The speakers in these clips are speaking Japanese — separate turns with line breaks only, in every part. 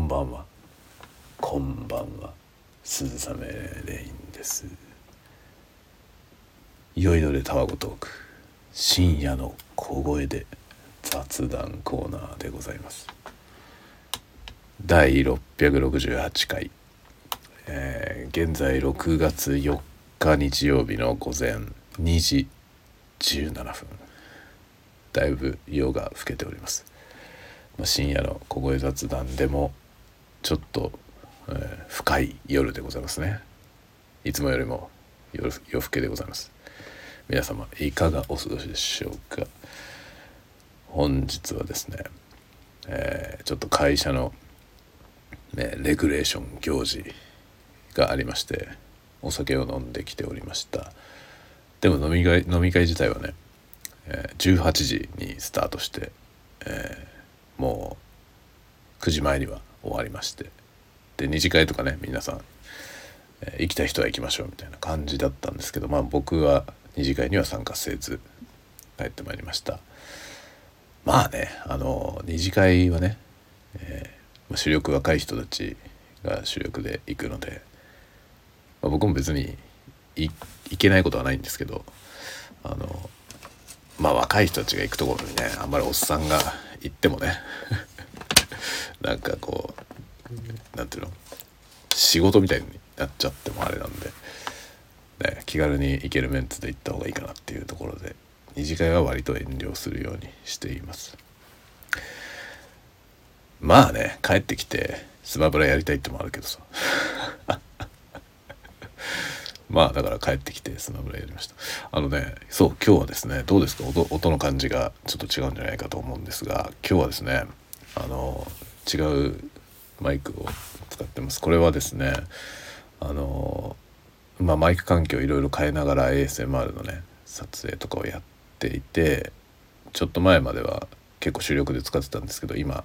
んばんは。こんばんは。鈴雨レインです。酔いどれたわごトーク。深夜の小声で雑談コーナーでございます。第668回、えー、現在6月4日日曜日の午前2時17分。だいぶ夜が更けております。まあ、深夜の小声雑談でもちょっと、えー、深い夜でございますね。いつもよりも夜夜更けでございます。皆様いかがお過ごしでしょうか？本日はですね、えー、ちょっと会社の、ね、レグレーション行事がありましてお酒を飲んできておりました。でも飲み会飲み会自体はね、えー、18時にスタートして、えーもう9時前には終わりまして。で二次会とかね皆さん、えー、行きたい人は行きましょうみたいな感じだったんですけどまあ僕は二次会には参加せず帰ってまいりました。まあねあの二次会はね、えー、主力若い人たちが主力で行くので、まあ、僕も別に行けないことはないんですけどあのまあ若い人たちが行くところにねあんまりおっさんが行ってもねなんかこうなんていうの？仕事みたいになっちゃってもあれなんで、ね、気軽に行けるメンツで行った方がいいかなっていうところで二次会は割と遠慮するようにしています。まあね帰ってきてスマブラやりたいってもあるけどさ。まあだから帰ってきてスマブラやりました。あのねそう今日はですねどうですか？音音の感じがちょっと違うんじゃないかと思うんですが今日はですねあの違うマイクを使ってます。これはですねあのまあマイク環境いろいろ変えながら ASMR のね撮影とかをやっていてちょっと前までは結構主力で使ってたんですけど今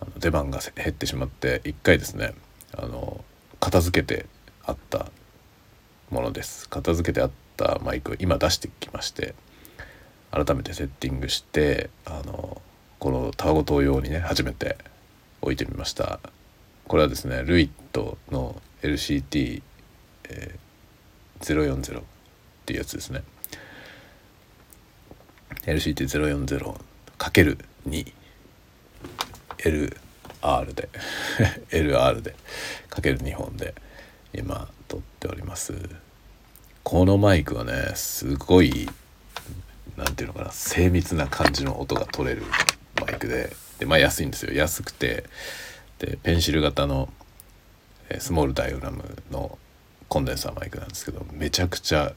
あの出番が減ってしまって一回ですねあの片付けてあったものです。片付けてあったマイクを今出してきまして改めてセッティングしてあのこのタワゴ島用にね初めて置いてみました。これはですねルイットの LCT、えー、040っていうやつですね。LCT040×2 LR で LR でかける2本で今撮っております。このマイクはねすごい何ていうのかな精密な感じの音が取れるマイクで。でまあ安いんですよ。安くて。でペンシル型のスモールダイオラムのコンデンサーマイクなんですけどめちゃくちゃ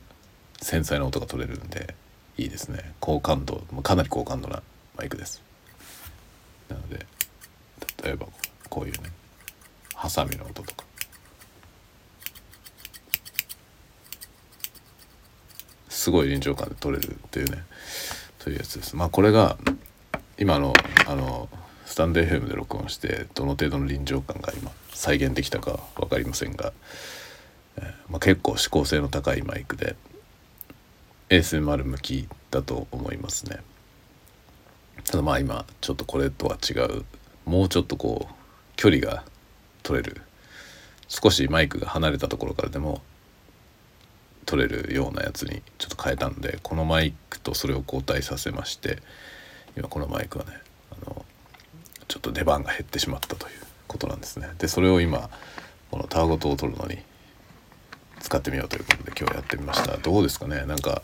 繊細な音が取れるんでいいですね。高感度かなり高感度なマイクです。なので例えばこういうねハサミの音とか。すごい臨場感で撮れるっていうねというやつです。まあこれが今のあのスタンド FM で録音してどの程度の臨場感が今再現できたか分かりませんが、えー、まあ、結構指向性の高いマイクで ASMR 向きだと思いますね。ただまあ今ちょっとこれとは違うもうちょっとこう距離が取れる少しマイクが離れたところからでも取れるようなやつにちょっと変えたんでこのマイクとそれを交代させまして今このマイクはねあのちょっと出番が減ってしまったということなんですね。でそれを今このタワゴトを取るのに使ってみようということで今日やってみました。どうですかね？なんか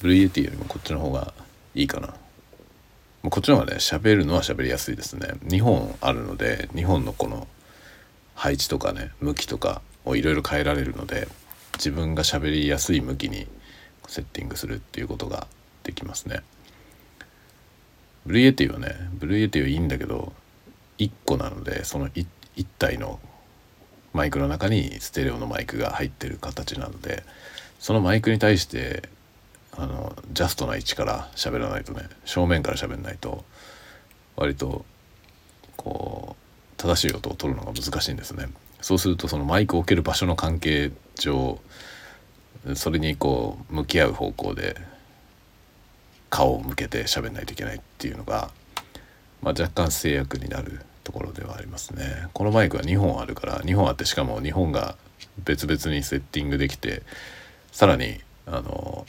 Blue Yeti よりもこっちの方がいいかな。こっちの方がね喋るのは喋りやすいですね。2本あるので2本のこの配置とかね向きとかをいろいろ変えられるので自分が喋りやすい向きにセッティングするっていうことができますね。ブルーエティはねブルーエティはいいんだけど1個なのでその 1, 1体のマイクの中にステレオのマイクが入ってる形なのでそのマイクに対してあのジャストな位置から喋らないとね正面から喋んないと割とこう正しい音を取るのが難しいんですね。そうするとそのマイクを置ける場所の関係上それにこう向き合う方向で顔を向けて喋んないといけないっていうのが、まあ、若干制約になるところではありますね。このマイクは2本あるから2本あってしかも2本が別々にセッティングできてさらにあの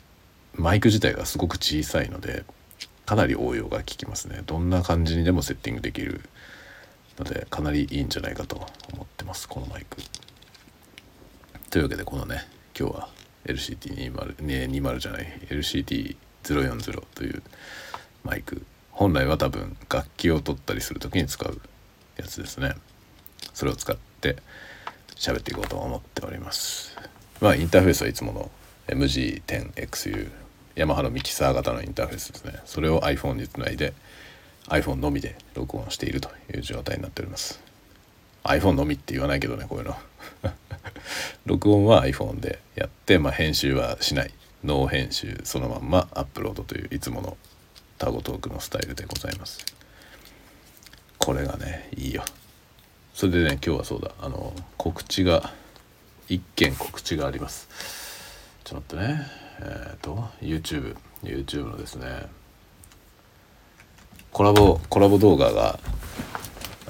マイク自体がすごく小さいのでかなり応用が効きますね。どんな感じにでもセッティングできるのでかなりいいんじゃないかと思ってますこのマイク。というわけでこのね今日は LCT20 ね20じゃない LCT 040というマイク。本来は多分楽器を取ったりする時に使うやつですね。それを使って喋っていこうと思っております。まあインターフェースはいつもの MG10XU ヤマハのミキサー型のインターフェースですね。それを iPhone につないで iPhone のみで録音しているという状態になっております。iPhone のみって言わないけどねこういうの。録音は iPhone でやって、まあ、編集はしない。ノー編集そのまんまアップロードといういつものタゴトークのスタイルでございます。これがねいいよ。それでね今日はそうだ。あの告知が一件告知があります。ちょっと待ってねえっ、ー、と YouTube YouTube のですねコラボコラボ動画が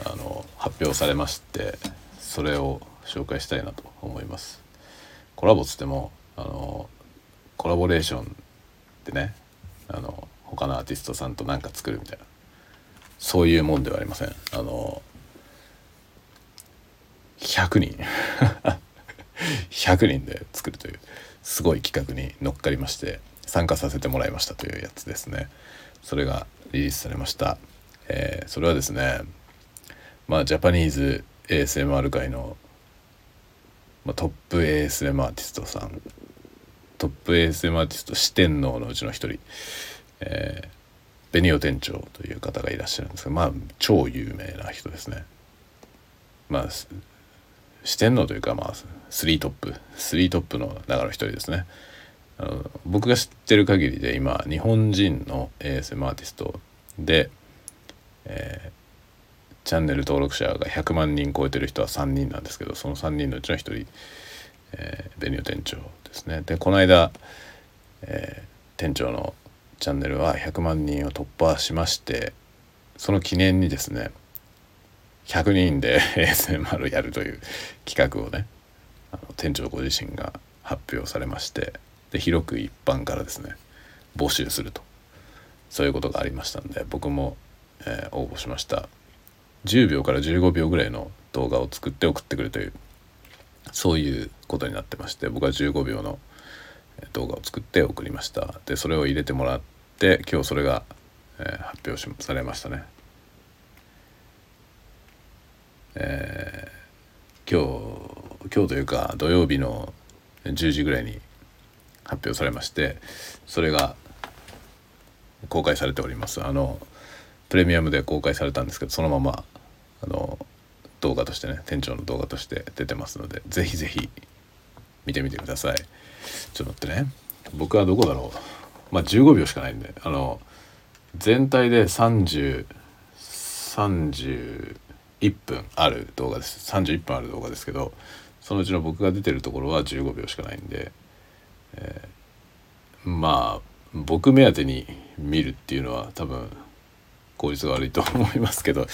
あの発表されましてそれを紹介したいなと思います。コラボつってもあのコラボレーションでねあの他のアーティストさんと何か作るみたいな。そういうもんではありません。あの100人。100人で作るというすごい企画に乗っかりまして参加させてもらいましたというやつですね。それがリリースされました、えー、それはですねまあジャパニーズ ASMR 界の、まあ、トップ ASM アーティストさんトップ ASM アーティスト四天王のうちの一人、えー、ベニオ店長という方がいらっしゃるんですがまあ超有名な人ですね。まあ四天王というかまあスリートップスリートップの中の一人ですね。あの僕が知ってる限りで今日本人の ASM アーティストで、えーチャンネル登録者が100万人超えてる人は3人なんですけどその3人のうちの1人、えー、ベニオ店長ですね。でこの間、えー、店長のチャンネルは100万人を突破しましてその記念にですね100人で ASMR やるという企画をねあの店長ご自身が発表されましてで広く一般からですね募集すると。そういうことがありましたんで僕も、えー、応募しました。10秒から15秒ぐらいの動画を作って送ってくるというそういうことになってまして僕は15秒の動画を作って送りました。でそれを入れてもらって今日それが、えー、発表しされましたね。えー、今日今日というか土曜日の10時ぐらいに発表されましてそれが公開されております。あのプレミアムで公開されたんですけどそのままあの動画としてね店長の動画として出てますのでぜひぜひ見てみてください。ちょっと待ってね。僕はどこだろう。まあ15秒しかないんで。あの全体で3031分ある動画です。31分ある動画ですけどそのうちの僕が出てるところは15秒しかないんで、えー、まあ僕目当てに見るっていうのは多分効率が悪いと思いますけど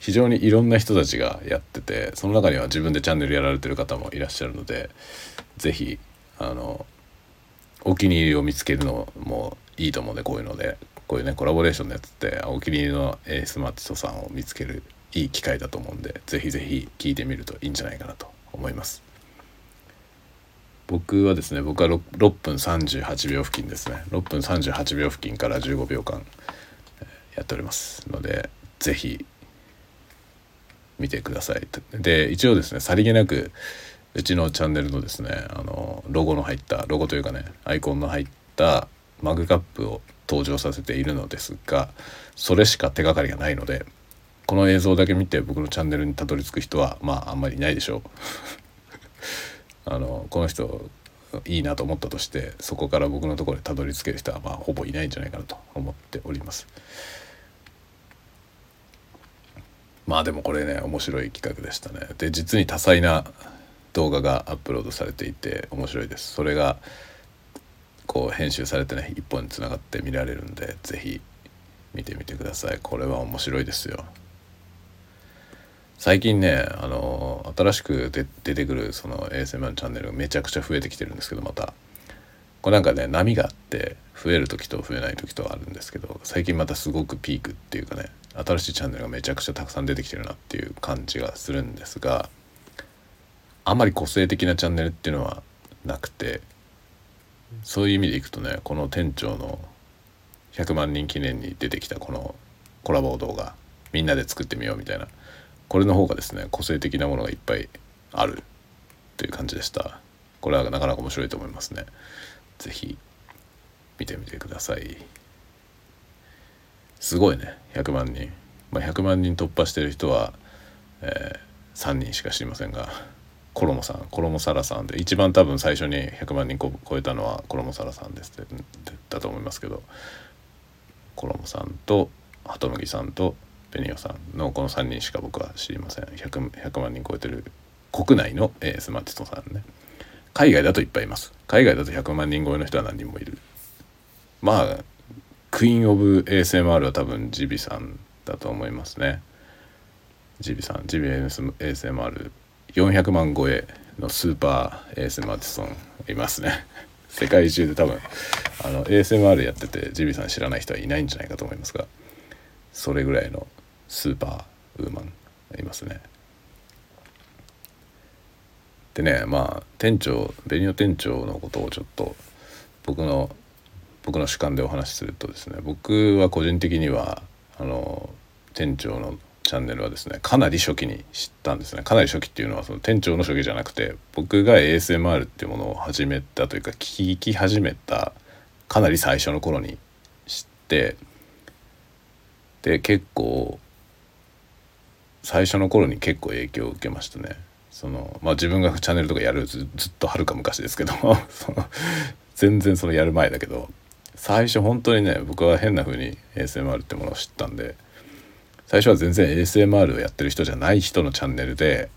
非常にいろんな人たちがやっててその中には自分でチャンネルやられてる方もいらっしゃるので是非あのお気に入りを見つけるのもいいと思うんでこういうので。こういうねコラボレーションのやつってお気に入りのエースマーティストさんを見つけるいい機会だと思うんで是非是非聞いてみるといいんじゃないかなと思います。僕はですね僕は 6, 6分38秒付近ですね。6分38秒付近から15秒間やっておりますので是非見てください。で一応ですねさりげなくうちのチャンネルのですねあのロゴの入ったロゴというかねアイコンの入ったマグカップを登場させているのですがそれしか手がかりがないのでこの映像だけ見て僕のチャンネルにたどり着く人はまああんまりいないでしょう あのこの人いいなと思ったとしてそこから僕のところにたどり着ける人はまあほぼいないんじゃないかなと思っております。まあでもこれね面白い企画でしたねで実に多彩な動画がアップロードされていて面白いです。それがこう編集されてね一本につながって見られるんで是非見てみてください。これは面白いですよ。最近ねあの新しくで出てくるその ASMR チャンネルめちゃくちゃ増えてきてるんですけどまた。これなんかね波があって増える時と増えない時とあるんですけど最近またすごくピークっていうかね新しいチャンネルがめちゃくちゃたくさん出てきてるなっていう感じがするんですがあまり個性的なチャンネルっていうのはなくてそういう意味でいくとねこの店長の100万人記念に出てきたこのコラボ動画みんなで作ってみようみたいなこれの方がですね個性的なものがいっぱいあるという感じでした。これはなかなか面白いと思いますね。是非見てみてください。すごいね100万人、まあ、100万人突破してる人は、えー、3人しか知りませんが。コロモさんコロモサラさんで一番多分最初に100万人超えたのはコロモサラさんですってだと思いますけどコロモさんとハトムギさんとペニオさんのこの3人しか僕は知りません。100, 100万人超えてる国内の、えー、スマーティストさんね。海外だといっぱいいます。海外だと100万人超えの人は何人もいる。まあクイーン・オブ ASMR は多分ジビさんだと思いますね。ジビさんジビ ASMR 400万超えのスーパー ASMR アーティストいますね。世界中で多分あの ASMR やっててジビさん知らない人はいないんじゃないかと思いますがそれぐらいのスーパーウーマンいますね。でねまあ店長ベニオ店長のことをちょっと僕の僕の主観でお話しするとですね僕は個人的にはあの店長のチャンネルはですねかなり初期に知ったんですねかなり初期っていうのはその店長の初期じゃなくて僕が ASMR っていうものを始めたというか聞き始めたかなり最初の頃に知ってで結構最初の頃に結構影響を受けましたね。そのまあ自分がチャンネルとかやるずっとはるか昔ですけど その全然そのやる前だけど最初本当にね僕は変な風に ASMR ってものを知ったんで最初は全然 ASMR をやってる人じゃない人のチャンネルで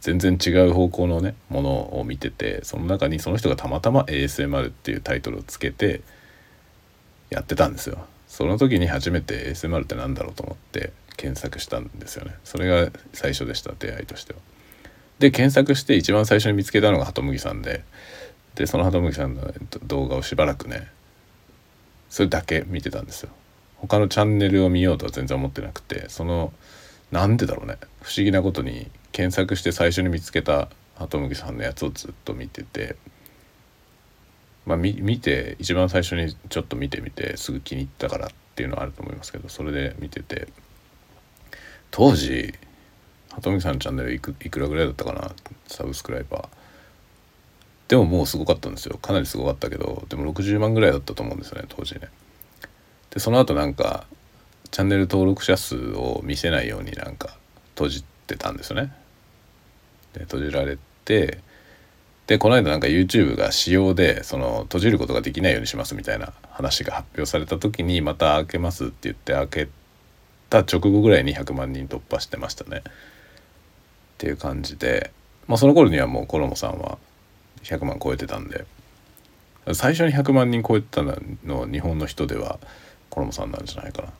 全然違う方向のねものを見ててその中にその人がたまたま ASMR っていうタイトルをつけてやってたんですよ。その時に初めて ASMR って何だろうと思って検索したんですよねそれが最初でした出会いとしては。で検索して一番最初に見つけたのがハトムギさんででそのハトムギさんの動画をしばらくねそれだけ見てたんですよ。他のチャンネルを見ようとは全然思ってなくてそのなんでだろうね。不思議なことに検索して最初に見つけたハトムギさんのやつをずっと見ててまあ、見て一番最初にちょっと見てみてすぐ気に入ったからっていうのはあると思いますけどそれで見てて当時鳩見さんのチャンネルいくいくらぐらいだったかなサブスクライバー。でももうすごかったんですよ。かなりすごかったけどでも60万ぐらいだったと思うんですよね当時ね。でその後なんかチャンネル登録者数を見せないようになんか閉じてたんですよねで閉じられてでこの間なんか YouTube が仕様でその閉じることができないようにしますみたいな話が発表された時にまた開けますって言って開けた直後ぐらいに100万人突破してましたね。っていう感じで、まあ、その頃にはもうコロモさんは100万超えてたんで最初に100万人超えてたの日本の人ではコロモさんなんじゃないかなっ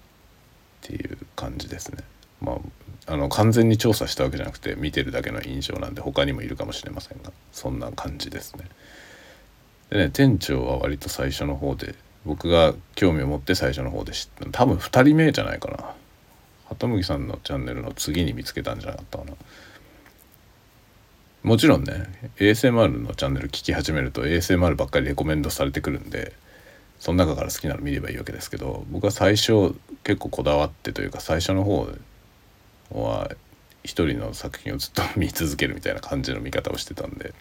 ていう感じですね。まああの完全に調査したわけじゃなくて見てるだけの印象なんで他にもいるかもしれませんがそんな感じですね。でね店長は割と最初の方で僕が興味を持って最初の方で知った多分2人目じゃないかな鳩麦さんのチャンネルの次に見つけたんじゃなかったかなもちろんね ASMR のチャンネル聞き始めると ASMR ばっかりレコメンドされてくるんでその中から好きなの見ればいいわけですけど僕は最初結構こだわってというか最初の方は一人の作品をずっと見続けるみたいな感じの見方をしてたんで。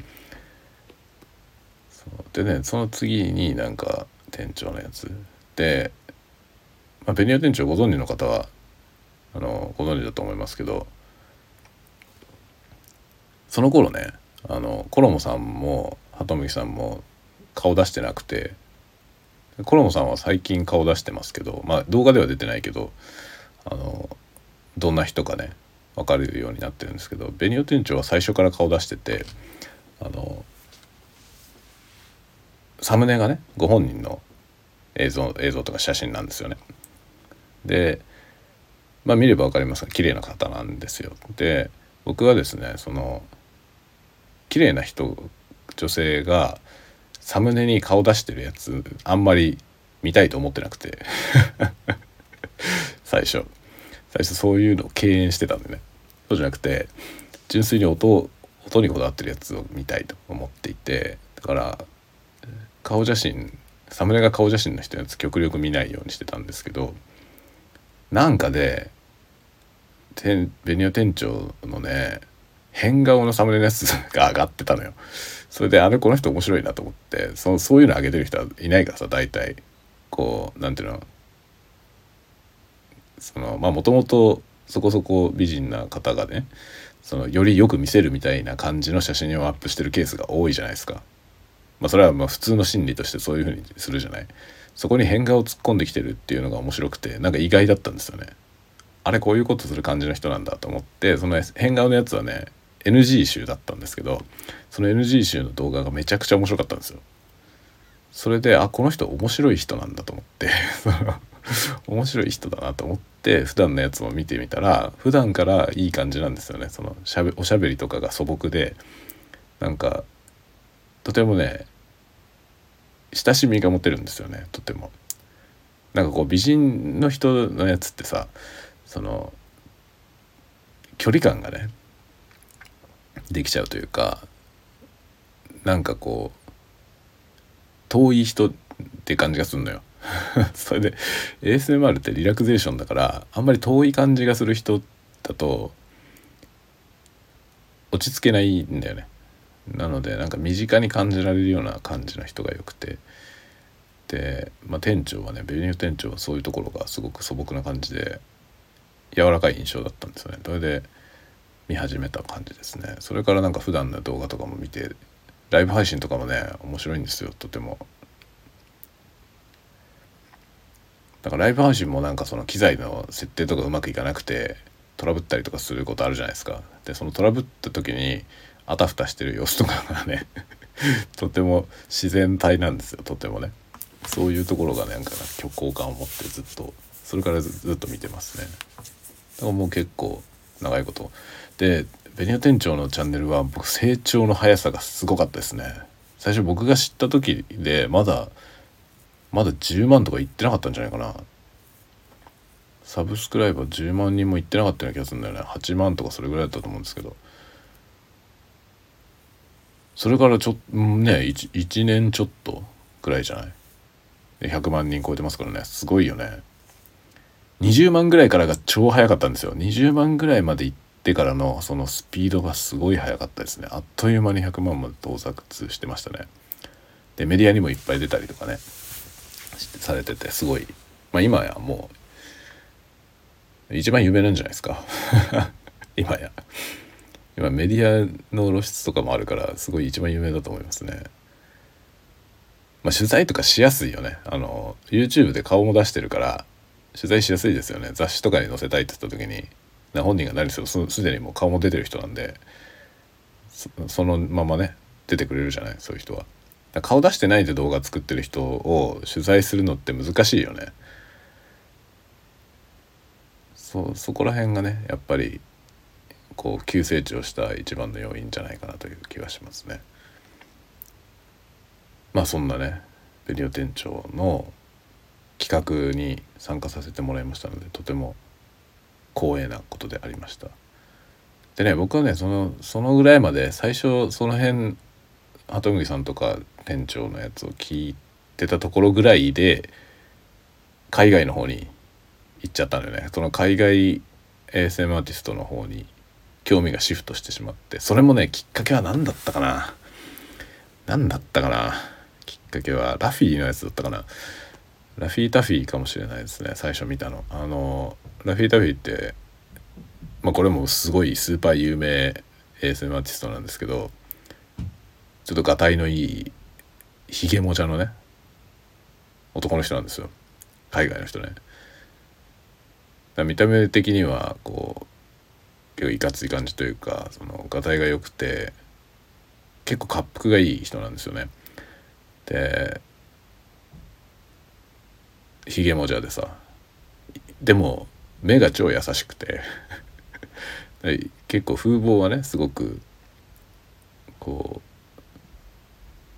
でねその次になんか店長のやつ。で、まあ、ベニヤ店長ご存知の方はあのご存知だと思いますけどその頃ねあのコロモさんも鳩麦さんも顔出してなくてコロモさんは最近顔出してますけどまあ動画では出てないけどあのどんな人かね分かるようになってるんですけどベニオ店長は最初から顔出しててあのサムネがねご本人の映像映像とか写真なんですよね。でまあ見れば分かりますが綺麗な方なんですよ。で僕はですねその綺麗な人女性がサムネに顔出してるやつあんまり見たいと思ってなくて。最初。最初そういうのを敬遠してたんでね。そうじゃなくて純粋に音音にこだわってるやつを見たいと思っていて。だから顔写真サムネが顔写真の人のやつ極力見ないようにしてたんですけどなんかでベニオ店長のね変顔のサムネのやつが上がってたのよ。それであれこの人面白いなと思ってそそういうの上げてる人はいないからさ大体こうなんていうの？そのまあもともとそこそこ美人な方がねそのよりよく見せるみたいな感じの写真をアップしてるケースが多いじゃないですか。まあ、それはまあ普通の心理としてそういうふうにするじゃない。そこに変顔を突っ込んできてるっていうのが面白くてなんか意外だったんですよね。あれこういうことする感じの人なんだと思ってその変顔のやつはね NG 集だったんですけどその NG 集の動画がめちゃくちゃ面白かったんですよ。それであこの人面白い人なんだと思って 面白い人だなと思って普段のやつも見てみたら普段からいい感じなんですよねそのしゃべおしゃべりとかが素朴でなんかとてもね親しみが持てるんですよねとても。なんかこう美人の人のやつってさその距離感がねできちゃうというかなんかこう遠い人って感じがするのよ。それで ASMR ってリラクゼーションだからあんまり遠い感じがする人だと落ち着けないんだよね。なのでなんか身近に感じられるような感じの人がよくて。で、まあ、店長はねベニュー店長はそういうところがすごく素朴な感じで柔らかい印象だったんですよね。それで見始めた感じですね。それからなんか普段の動画とかも見てライブ配信とかもね面白いんですよ。とても。だからライブ配信もなんかその機材の設定とかうまくいかなくてトラブったりとかすることあるじゃないですか。でそのトラブった時にあたふたしてる様子とかがね とても自然体なんですよ。とてもね。そういうところがなんか虚構感を持ってずっとそれからずっと見てますね。だからもう結構長いことでベニオ店長のチャンネルは僕成長の速さがすごかったですね。最初僕が知った時でまだまだ10万とかいってなかったんじゃないかな。サブスクライバー10万人もいってなかったような気がするんだよね。8万とかそれぐらいだったと思うんですけど。それからちょっとね 1, 1年ちょっとくらいじゃない？100万人超えてますからね。すごいよね。20万ぐらいからが超早かったんですよ。20万ぐらいまで行ってからのそのスピードがすごい速かったですね。あっという間に100万まで到達してましたね。でメディアにもいっぱい出たりとかね。されててすごい。まあ今やもう一番有名なんじゃないですか。今や。今メディアの露出とかもあるからすごい一番有名だと思いますね。まあ取材とかしやすいよね。あの YouTube で顔も出してるから取材しやすいですよね。雑誌とかに載せたいって言った時に。本人が何せよすでにもう顔も出てる人なんでそのままね出てくれるじゃないそういう人は。顔出してないで動画作ってる人を取材するのって難しいよね。そそこら辺がねやっぱりこう急成長した一番の要因じゃないかなという気がしますね。まあそんなねベリオ店長の企画に参加させてもらいましたのでとても光栄なことでありました。でね僕はねそのそのぐらいまで最初その辺鳩麦さんとか店長のやつを聞いてたところぐらいで海外の方に行っちゃったんだよね。その海外 ASM アーティストの方に興味がシフトしてしまってそれもねきっかけは何だったかな？何だったかな？きっかけはラフィーのやつだったかな？ラフィータフィーかもしれないですね最初見たの。あのラフィータフィーってまあこれもすごいスーパー有名 ASM アーティストなんですけどちょっとがたいのいいひげもじゃのね男の人なんですよ。海外の人ね。見た目的にはこう結構いかつい感じというかそのがたいが良くて結構滑腹がいい人なんですよね。でひげもじゃでさ。でも目が超優しくて。結構風貌はねすごくこ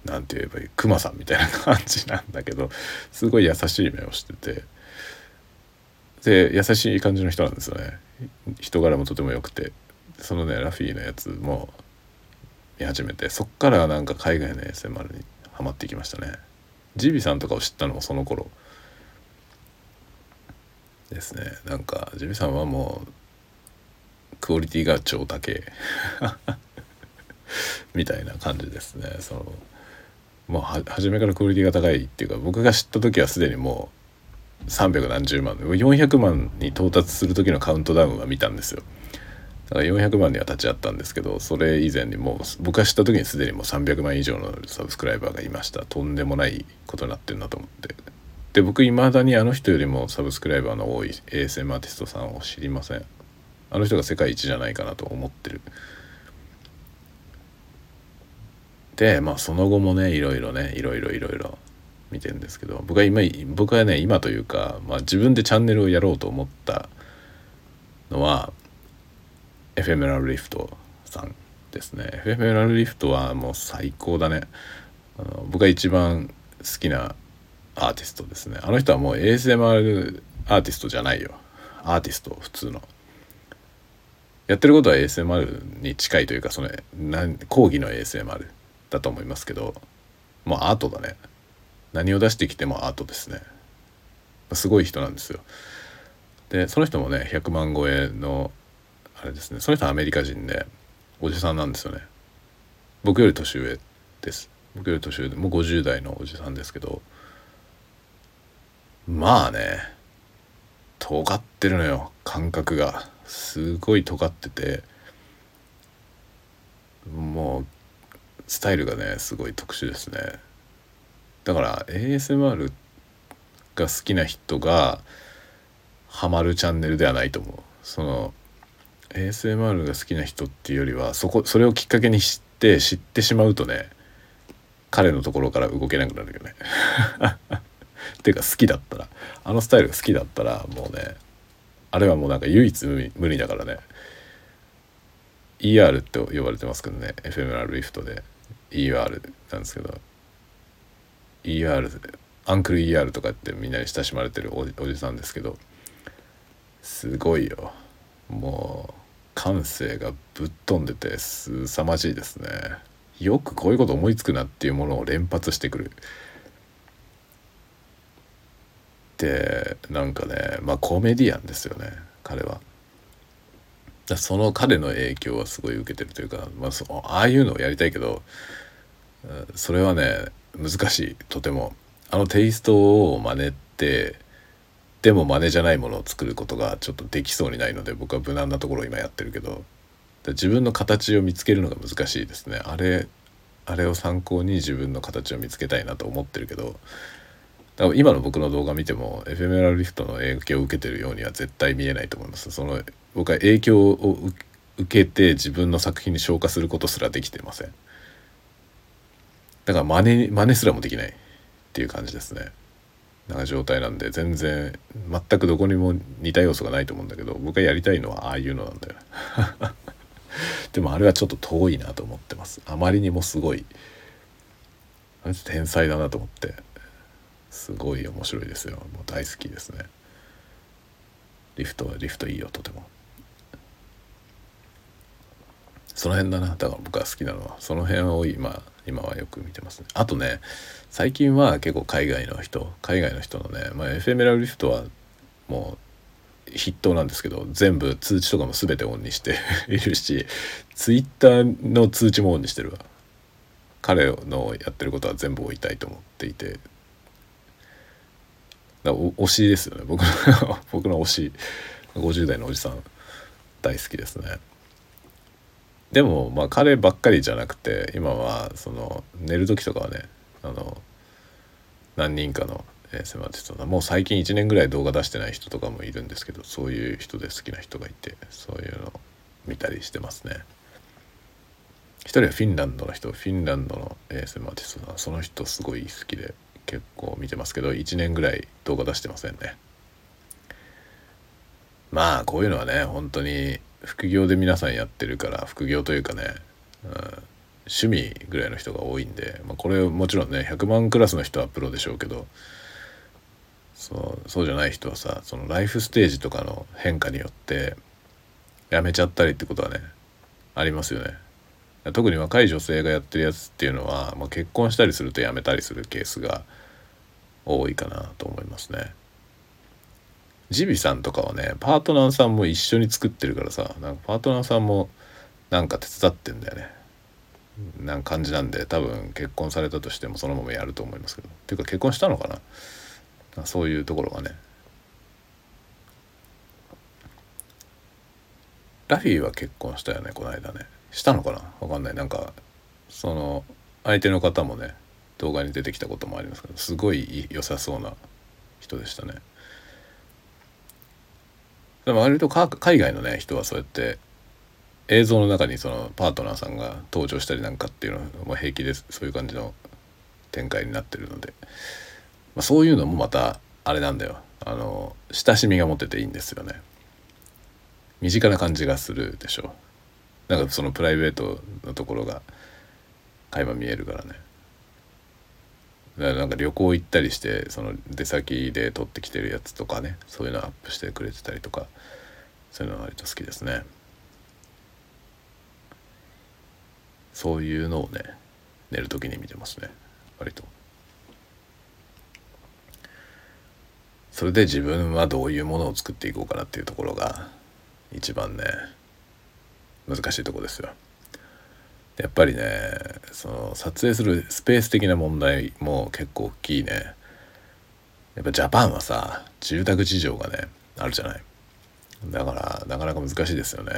うなんて言えばいいクマさんみたいな感じなんだけどすごい優しい目をしてて。で優しい感じの人なんですよね。人柄もとても良くて。そのねラフィーのやつも見始めてそっからなんか海外の ASMR にハマっていきましたね。ジビさんとかを知ったのもその頃。ですね。なんかジビさんはもうクオリティが超高え みたいな感じですね。そのもう初めからクオリティが高いっていうか僕が知った時はすでにもう300何十万。400万に到達する時のカウントダウンは見たんですよ。だから400万には立ち会ったんですけどそれ以前にもう僕が知った時にすでにもう300万以上のサブスクライバーがいました。とんでもないことになってるなと思って。で僕いまだにあの人よりもサブスクライバーの多い ASM アーティストさんを知りません。あの人が世界一じゃないかなと思ってる。でまあその後もねいろいろねいろいろいろいろ見てるんですけど僕は今僕はね今というか、まあ、自分でチャンネルをやろうと思ったのはエフェメラルリフトさんですね。エフェメラルリフトはもう最高だね。あの僕が一番好きなアーティストですね。あの人はもう ASMR アーティストじゃないよ。アーティスト普通の。やってることは ASMR に近いというかその講義の ASMR だと思いますけどもうアートだね。何を出してきてもアートですね。すごい人なんですよ。でその人もね100万超えのあれですね。その人はアメリカ人でおじさんなんですよね。僕より年上です。僕より年上でもう50代のおじさんですけどまあね。尖ってるのよ。感覚が。すごい尖ってて。もうスタイルがねすごい特殊ですね。だから ASMR が好きな人がハマるチャンネルではないと思う。その ASMR が好きな人っていうよりはそこそれをきっかけに知って知ってしまうとね彼のところから動けなくなるよね。ていうか好きだったらあのスタイルが好きだったらもうねあれはもうなんか唯一無二だからね。ER って呼ばれてますけどねエフェメラルリフトで。ER なんですけど。ER アンクル ER とかってみんなに親しまれてるおじさんですけど。すごいよ。もう感性がぶっ飛んでてすさまじいですね。よくこういうこと思いつくなっていうものを連発してくる。でなんかねまあコメディアンですよね彼は。その彼の影響はすごい受けてるというか、まあ、そああいうのをやりたいけどそれはね難しいとても。あのテイストを真似てでも真似じゃないものを作ることがちょっとできそうにないので僕は無難なところを今やってるけど自分の形を見つけるのが難しいですね。あれあれを参考に自分の形を見つけたいなと思ってるけどだから今の僕の動画見てもエフェメラルリフトの影響を受けてるようには絶対見えないと思います。その僕は影響を受けて自分の作品に消化することすらできてません。だから真似真似すらもできないっていう感じですね。な状態なんで全然全くどこにも似た要素がないと思うんだけど僕がやりたいのはああいうのなんだよ。でもあれはちょっと遠いなと思ってます。あまりにもすごい天才だなと思って。すごい面白いですよ。もう大好きですね。リフトはリフトいいよとても。その辺だな。だから僕が好きなのは。その辺を今今はよく見てますね。あとね最近は結構海外の人海外の人のね、まあ、エフェメラルリフトはもう筆頭なんですけど全部通知とかも全てオンにして いるしツイッターの通知もオンにしてるわ。彼のやってることは全部追いたいと思っていて。だ推しですよね。僕の 僕の推し。50代のおじさん。大好きですね。でもまあ彼ばっかりじゃなくて今はその寝る時とかはねあの何人かのセマーティストもう最近1年ぐらい動画出してない人とかもいるんですけどそういう人で好きな人がいてそういうの見たりしてますね。一人はフィンランドの人フィンランドの ASM アーティストさんその人すごい好きで。結構見てますけど1年ぐらい動画出してませんねまあこういうのはね本当に副業で皆さんやってるから副業というかね、うん、趣味ぐらいの人が多いんで、まあ、これもちろんね100万クラスの人はプロでしょうけどそうそうじゃない人はさそのライフステージとかの変化によって辞めちゃったりってことはねありますよね。特に若い女性がやってるやつっていうのは、まあ、結婚したりすると辞めたりするケースが多いかなと思いますね。ジビさんとかはねパートナーさんも一緒に作ってるからさなんかパートナーさんもなんか手伝ってんだよね。なん感じなんで多分結婚されたとしてもそのままやると思いますけど。っていうか結婚したのかな？そういうところがね。ラフィーは結婚したよねこの間ね。したのかな？わかんない。なんかその相手の方もね動画に出てきたこともありますけどすごい良さそうな人でしたね。でも割と海外のね人はそうやって映像の中にそのパートナーさんが登場したりなんかっていうのも平気ですそういう感じの展開になってるので、まあ、そういうのもまたあれなんだよ。あの親しみが持てていいんですよね。身近な感じがするでしょ。なんかそのプライベートのところが垣間見えるからね。だからなんか旅行行ったりしてその出先で撮ってきてるやつとかねそういうのアップしてくれてたりとかそういうのは割と好きですね。そういうのをね寝る時に見てますね。割と。それで自分はどういうものを作っていこうかなっていうところが一番ね難しいとこですよ。やっぱりねその撮影するスペース的な問題も結構大きいね。やっぱジャパンはさ住宅事情がねあるじゃない。だからなかなか難しいですよね。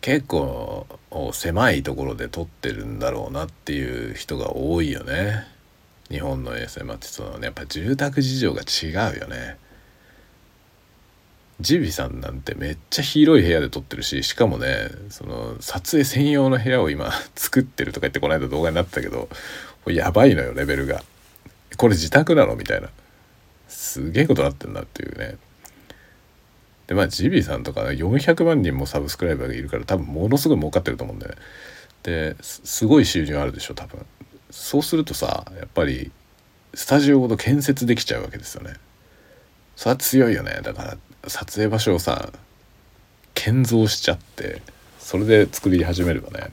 結構狭いところで撮ってるんだろうなっていう人が多いよね。日本の ASMR ってそのねやっぱ住宅事情が違うよね。ジビさんなんてめっちゃ広い部屋で撮ってるししかもねその撮影専用の部屋を今 作ってるとか言ってこの間動画になったけどやばいのよレベルが。これ自宅なの？みたいな。すげえことなってんなっていうね。でまあジビさんとか400万人もサブスクライバーがいるから多分ものすごい儲かってると思うんだよね。ですごい収入あるでしょ多分。そうするとさやっぱりスタジオごと建設できちゃうわけですよね。それは強いよね。だから撮影場所をさ建造しちゃってそれで作り始めればね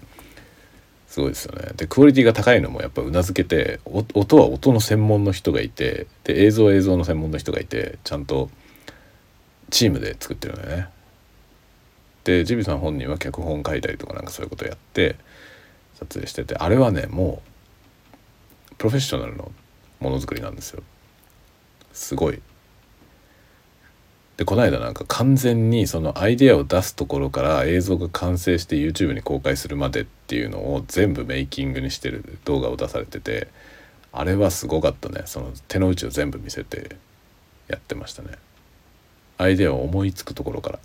すごいですよね。でクオリティが高いのもやっぱうなずけて音は音の専門の人がいてで映像は映像の専門の人がいてちゃんとチームで作ってるんだよね。でジビさん本人は脚本書いたりとかなんかそういうことやって撮影しててあれはねもうプロフェッショナルのものづくりなんですよ。すごい。でこの間なんか完全にそのアイデアを出すところから映像が完成して YouTube に公開するまでっていうのを全部メイキングにしてる動画を出されててあれはすごかったね。その手の内を全部見せてやってましたね。アイデアを思いつくところから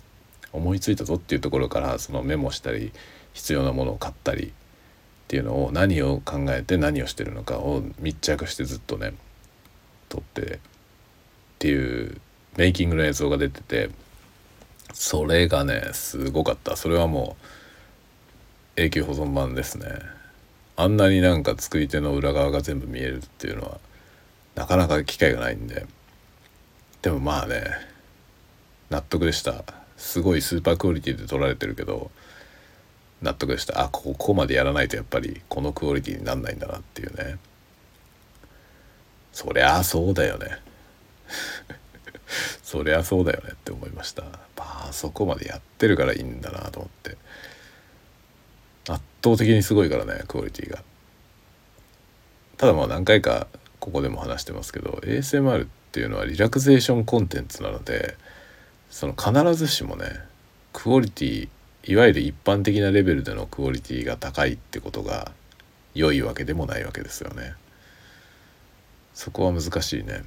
思いついたぞっていうところからそのメモしたり必要なものを買ったりっていうのを何を考えて何をしてるのかを密着してずっとね撮ってっていうメイキングの映像が出ててそれがねすごかった。それはもう永久保存版ですね。あんなになんか作り手の裏側が全部見えるっていうのはなかなか機会がないんで。でもまあね納得でした。すごいスーパークオリティで撮られてるけど納得でした。あここまでやらないとやっぱりこのクオリティになんないんだなっていうね。そりゃあそうだよね。そりゃそうだよねって思いました。あそこまでやってるからいいんだなと思って。圧倒的にすごいからねクオリティが。ただまあ何回かここでも話してますけど ASMR っていうのはリラクゼーションコンテンツなのでその必ずしもねクオリティいわゆる一般的なレベルでのクオリティが高いってことが良いわけでもないわけですよね。そこは難しいね。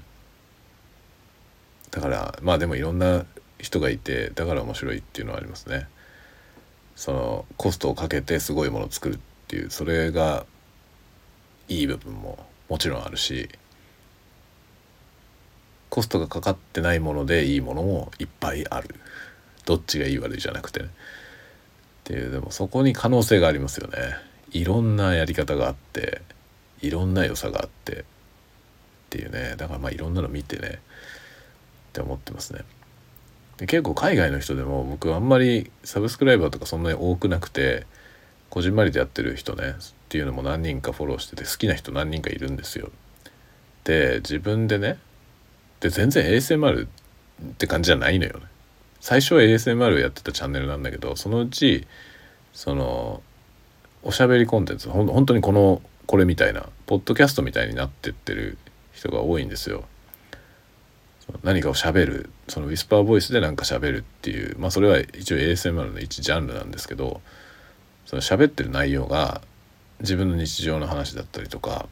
だからまあでもいろんな人がいてだから面白いっていうのはありますね。そのコストをかけてすごいものを作るっていうそれがいい部分ももちろんあるしコストがかかってないものでいいものもいっぱいある。どっちがいい悪いじゃなくて。ねっていうでもそこに可能性がありますよね。いろんなやり方があっていろんな良さがあってっていうね。だからまあいろんなの見てね。って思ってますね。で結構海外の人でも僕あんまりサブスクライバーとかそんなに多くなくてこじんまりでやってる人ねっていうのも何人かフォローしてて好きな人何人かいるんですよ。で自分でねで全然 ASMR って感じじゃないのよね。最初は ASMR やってたチャンネルなんだけどそのうちそのおしゃべりコンテンツほん本当にこのこれみたいなポッドキャストみたいになってってる人が多いんですよ。何かをしゃべるそのウィスパーボイスで何かしゃべるっていうまあそれは一応 ASMR の一ジャンルなんですけどその喋ってる内容が自分の日常の話だったりとか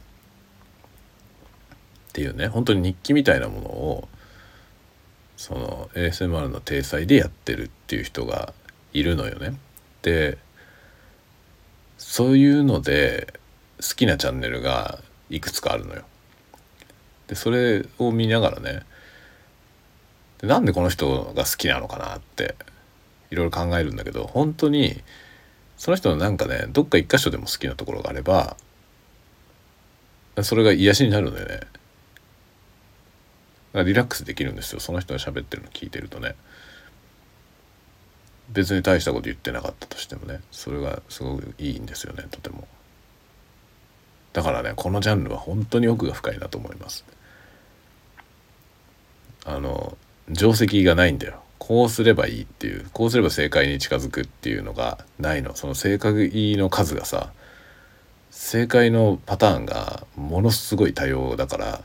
っていうね本当に日記みたいなものをその ASMR の体裁でやってるっていう人がいるのよね。でそういうので好きなチャンネルがいくつかあるのよ。でそれを見ながらねでなんでこの人が好きなのかなっていろいろ考えるんだけど本当にその人のなんかねどっか一箇所でも好きなところがあればそれが癒しになるのよね。リラックスできるんですよその人が喋ってるの聞いてるとね。別に大したこと言ってなかったとしてもねそれがすごくいいんですよねとても。だからねこのジャンルは本当に奥が深いなと思います。あの定石がないんだよ。こうすればいいっていう。こうすれば正解に近づくっていうのがないの。その正解の数がさ正解のパターンがものすごい多様だから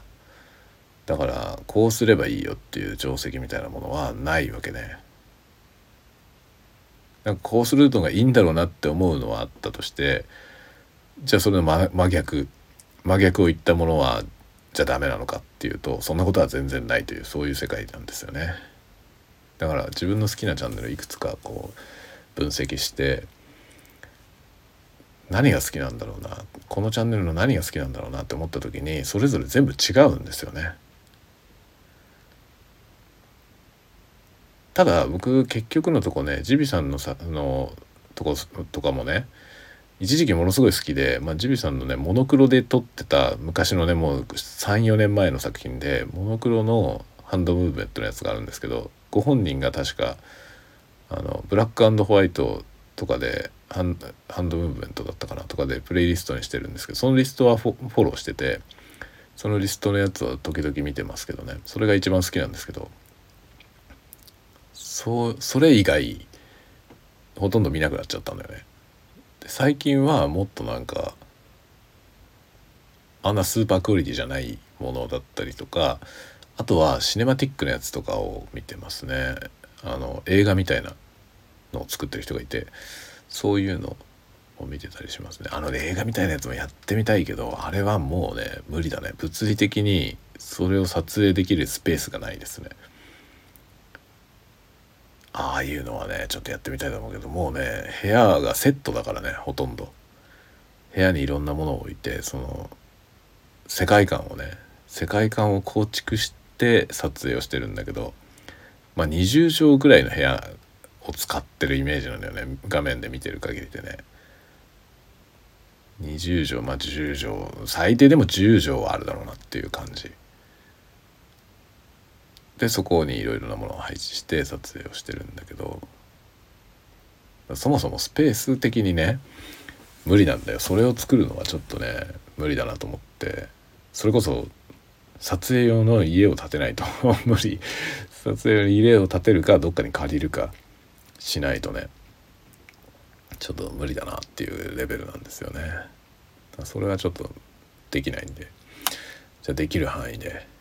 だからこうすればいいよっていう定石みたいなものはないわけね。なんかこうするのがいいんだろうなって思うのはあったとしてじゃあそれの真真逆真逆を言ったものはじゃダメなのかっていうとそんなことは全然ないというそういう世界なんですよね。だから自分の好きなチャンネルいくつかこう分析して何が好きなんだろうなこのチャンネルの何が好きなんだろうなって思った時にそれぞれ全部違うんですよね。ただ僕結局のとこねジビさんのさのとことかもね一時期ものすごい好きで、まあ、ジビさんのねモノクロで撮ってた昔のねもう34年前の作品でモノクロのハンドムーブメントのやつがあるんですけどご本人が確かあのブラックホワイトとかでハンドムーブメントだったかなとかでプレイリストにしてるんですけどそのリストはフォフォローしててそのリストのやつは時々見てますけどねそれが一番好きなんですけどそうそれ以外ほとんど見なくなっちゃったんだよね。で最近はもっとなんかあんなスーパークオリティじゃないものだったりとかあとはシネマティックなやつとかを見てますね。あの映画みたいなのを作ってる人がいてそういうのを見てたりしますね。あの、ね、映画みたいなやつもやってみたいけどあれはもうね無理だね。物理的にそれを撮影できるスペースがないですね。ああいうのはねちょっとやってみたいと思うけどもうね部屋がセットだからねほとんど。部屋にいろんなものを置いてその世界観をね世界観を構築して撮影をしてるんだけどまあ20畳ぐらいの部屋を使ってるイメージなんだよね画面で見てる限りでね。20畳まあ10畳最低でも10畳はあるだろうなっていう感じ。でそこにいろいろなものを配置して撮影をしてるんだけどそもそもスペース的にね無理なんだよ。それを作るのはちょっとね無理だなと思ってそれこそ撮影用の家を建てないと 無理。撮影用の家を建てるかどっかに借りるかしないとねちょっと無理だなっていうレベルなんですよね。それはちょっとできないんで。じゃあできる範囲で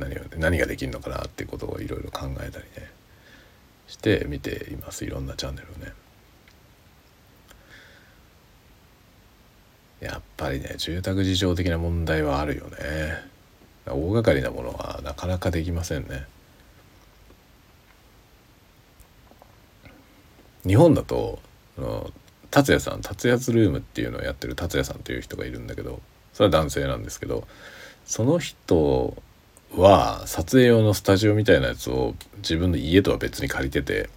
何を何ができるのかなっていうことをいろいろ考えたりね。して見ています。いろんなチャンネルをね。やっぱりね住宅事情的な問題はあるよね。大掛かりなものはなかなかできませんね。日本だと達也さん達也ルームっていうのをやってる達也さんっていう人がいるんだけどそれは男性なんですけどその人は撮影用のスタジオみたいなやつを自分の家とは別に借りてて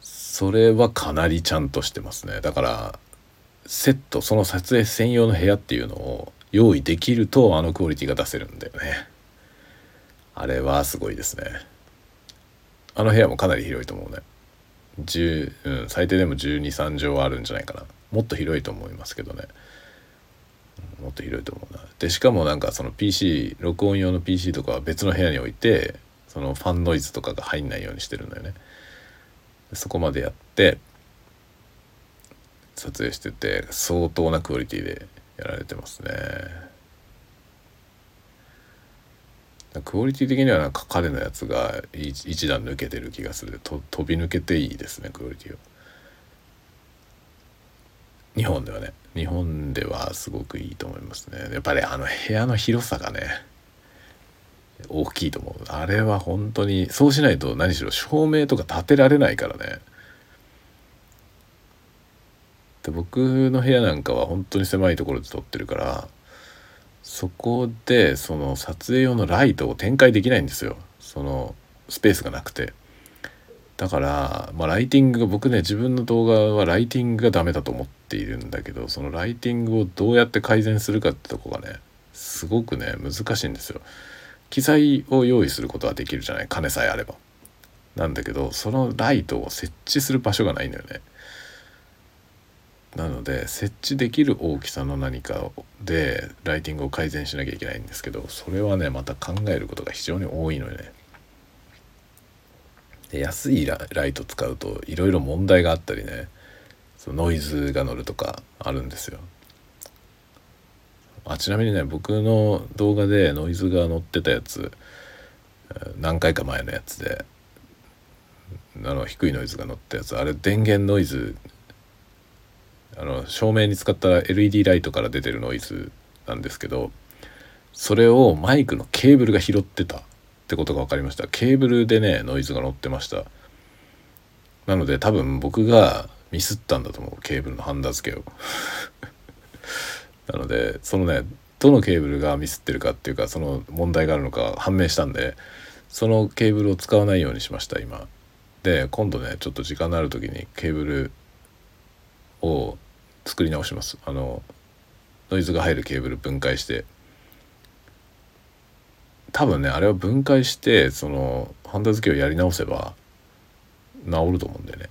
それはかなりちゃんとしてますね。だからセットその撮影専用の部屋っていうのを用意できるとあのクオリティが出せるんだよね。あれはすごいですね。あの部屋もかなり広いと思うね。10、うん、最低でも123畳はあるんじゃないかな。もっと広いと思いますけどね。もっと広いと思うな。でしかもなんかその PC 録音用の PC とかは別の部屋に置いてそのファンノイズとかが入んないようにしてるんだよね。そこまでやって撮影してて相当なクオリティでやられてますね。クオリティ的にはなんか彼のやつが一段抜けてる気がする。と飛び抜けていいですねクオリティを日本ではね。日本ではすごくいいと思いますね。やっぱりあの部屋の広さがね大きいと思う。あれは本当にそうしないと何しろ照明とか立てられないからね。で僕の部屋なんかは本当に狭いところで撮ってるからそこでその撮影用のライトを展開できないんですよ。そのスペースがなくて。だから、まあ、ライティングが僕ね自分の動画はライティングがダメだと思っているんだけどそのライティングをどうやって改善するかってとこがねすごくね難しいんですよ。機材を用意することはできるじゃない？金さえあれば。なんだけどそのライトを設置する場所がないんだよね。なので設置できる大きさの何かでライティングを改善しなきゃいけないんですけどそれはねまた考えることが非常に多いのよね。で安いライト使うといろいろ問題があったりね。そのノイズが乗るとかあるんですよ。あちなみにね僕の動画でノイズが乗ってたやつ何回か前のやつであの低いノイズが乗ったやつあれ電源ノイズあの照明に使った LED ライトから出てるノイズなんですけどそれをマイクのケーブルが拾ってたってことが分かりましたケーブルでねノイズが乗ってましたなので多分僕がミスったんだと思うケーブルのハンダ付けを。なのでそのねどのケーブルがミスってるかっていうかその問題があるのか判明したんでそのケーブルを使わないようにしました今。で今度ねちょっと時間のある時にケーブルを作り直します。あのノイズが入るケーブル分解して。多分ねあれは分解してそのハンダ付けをやり直せば治ると思うんだよね。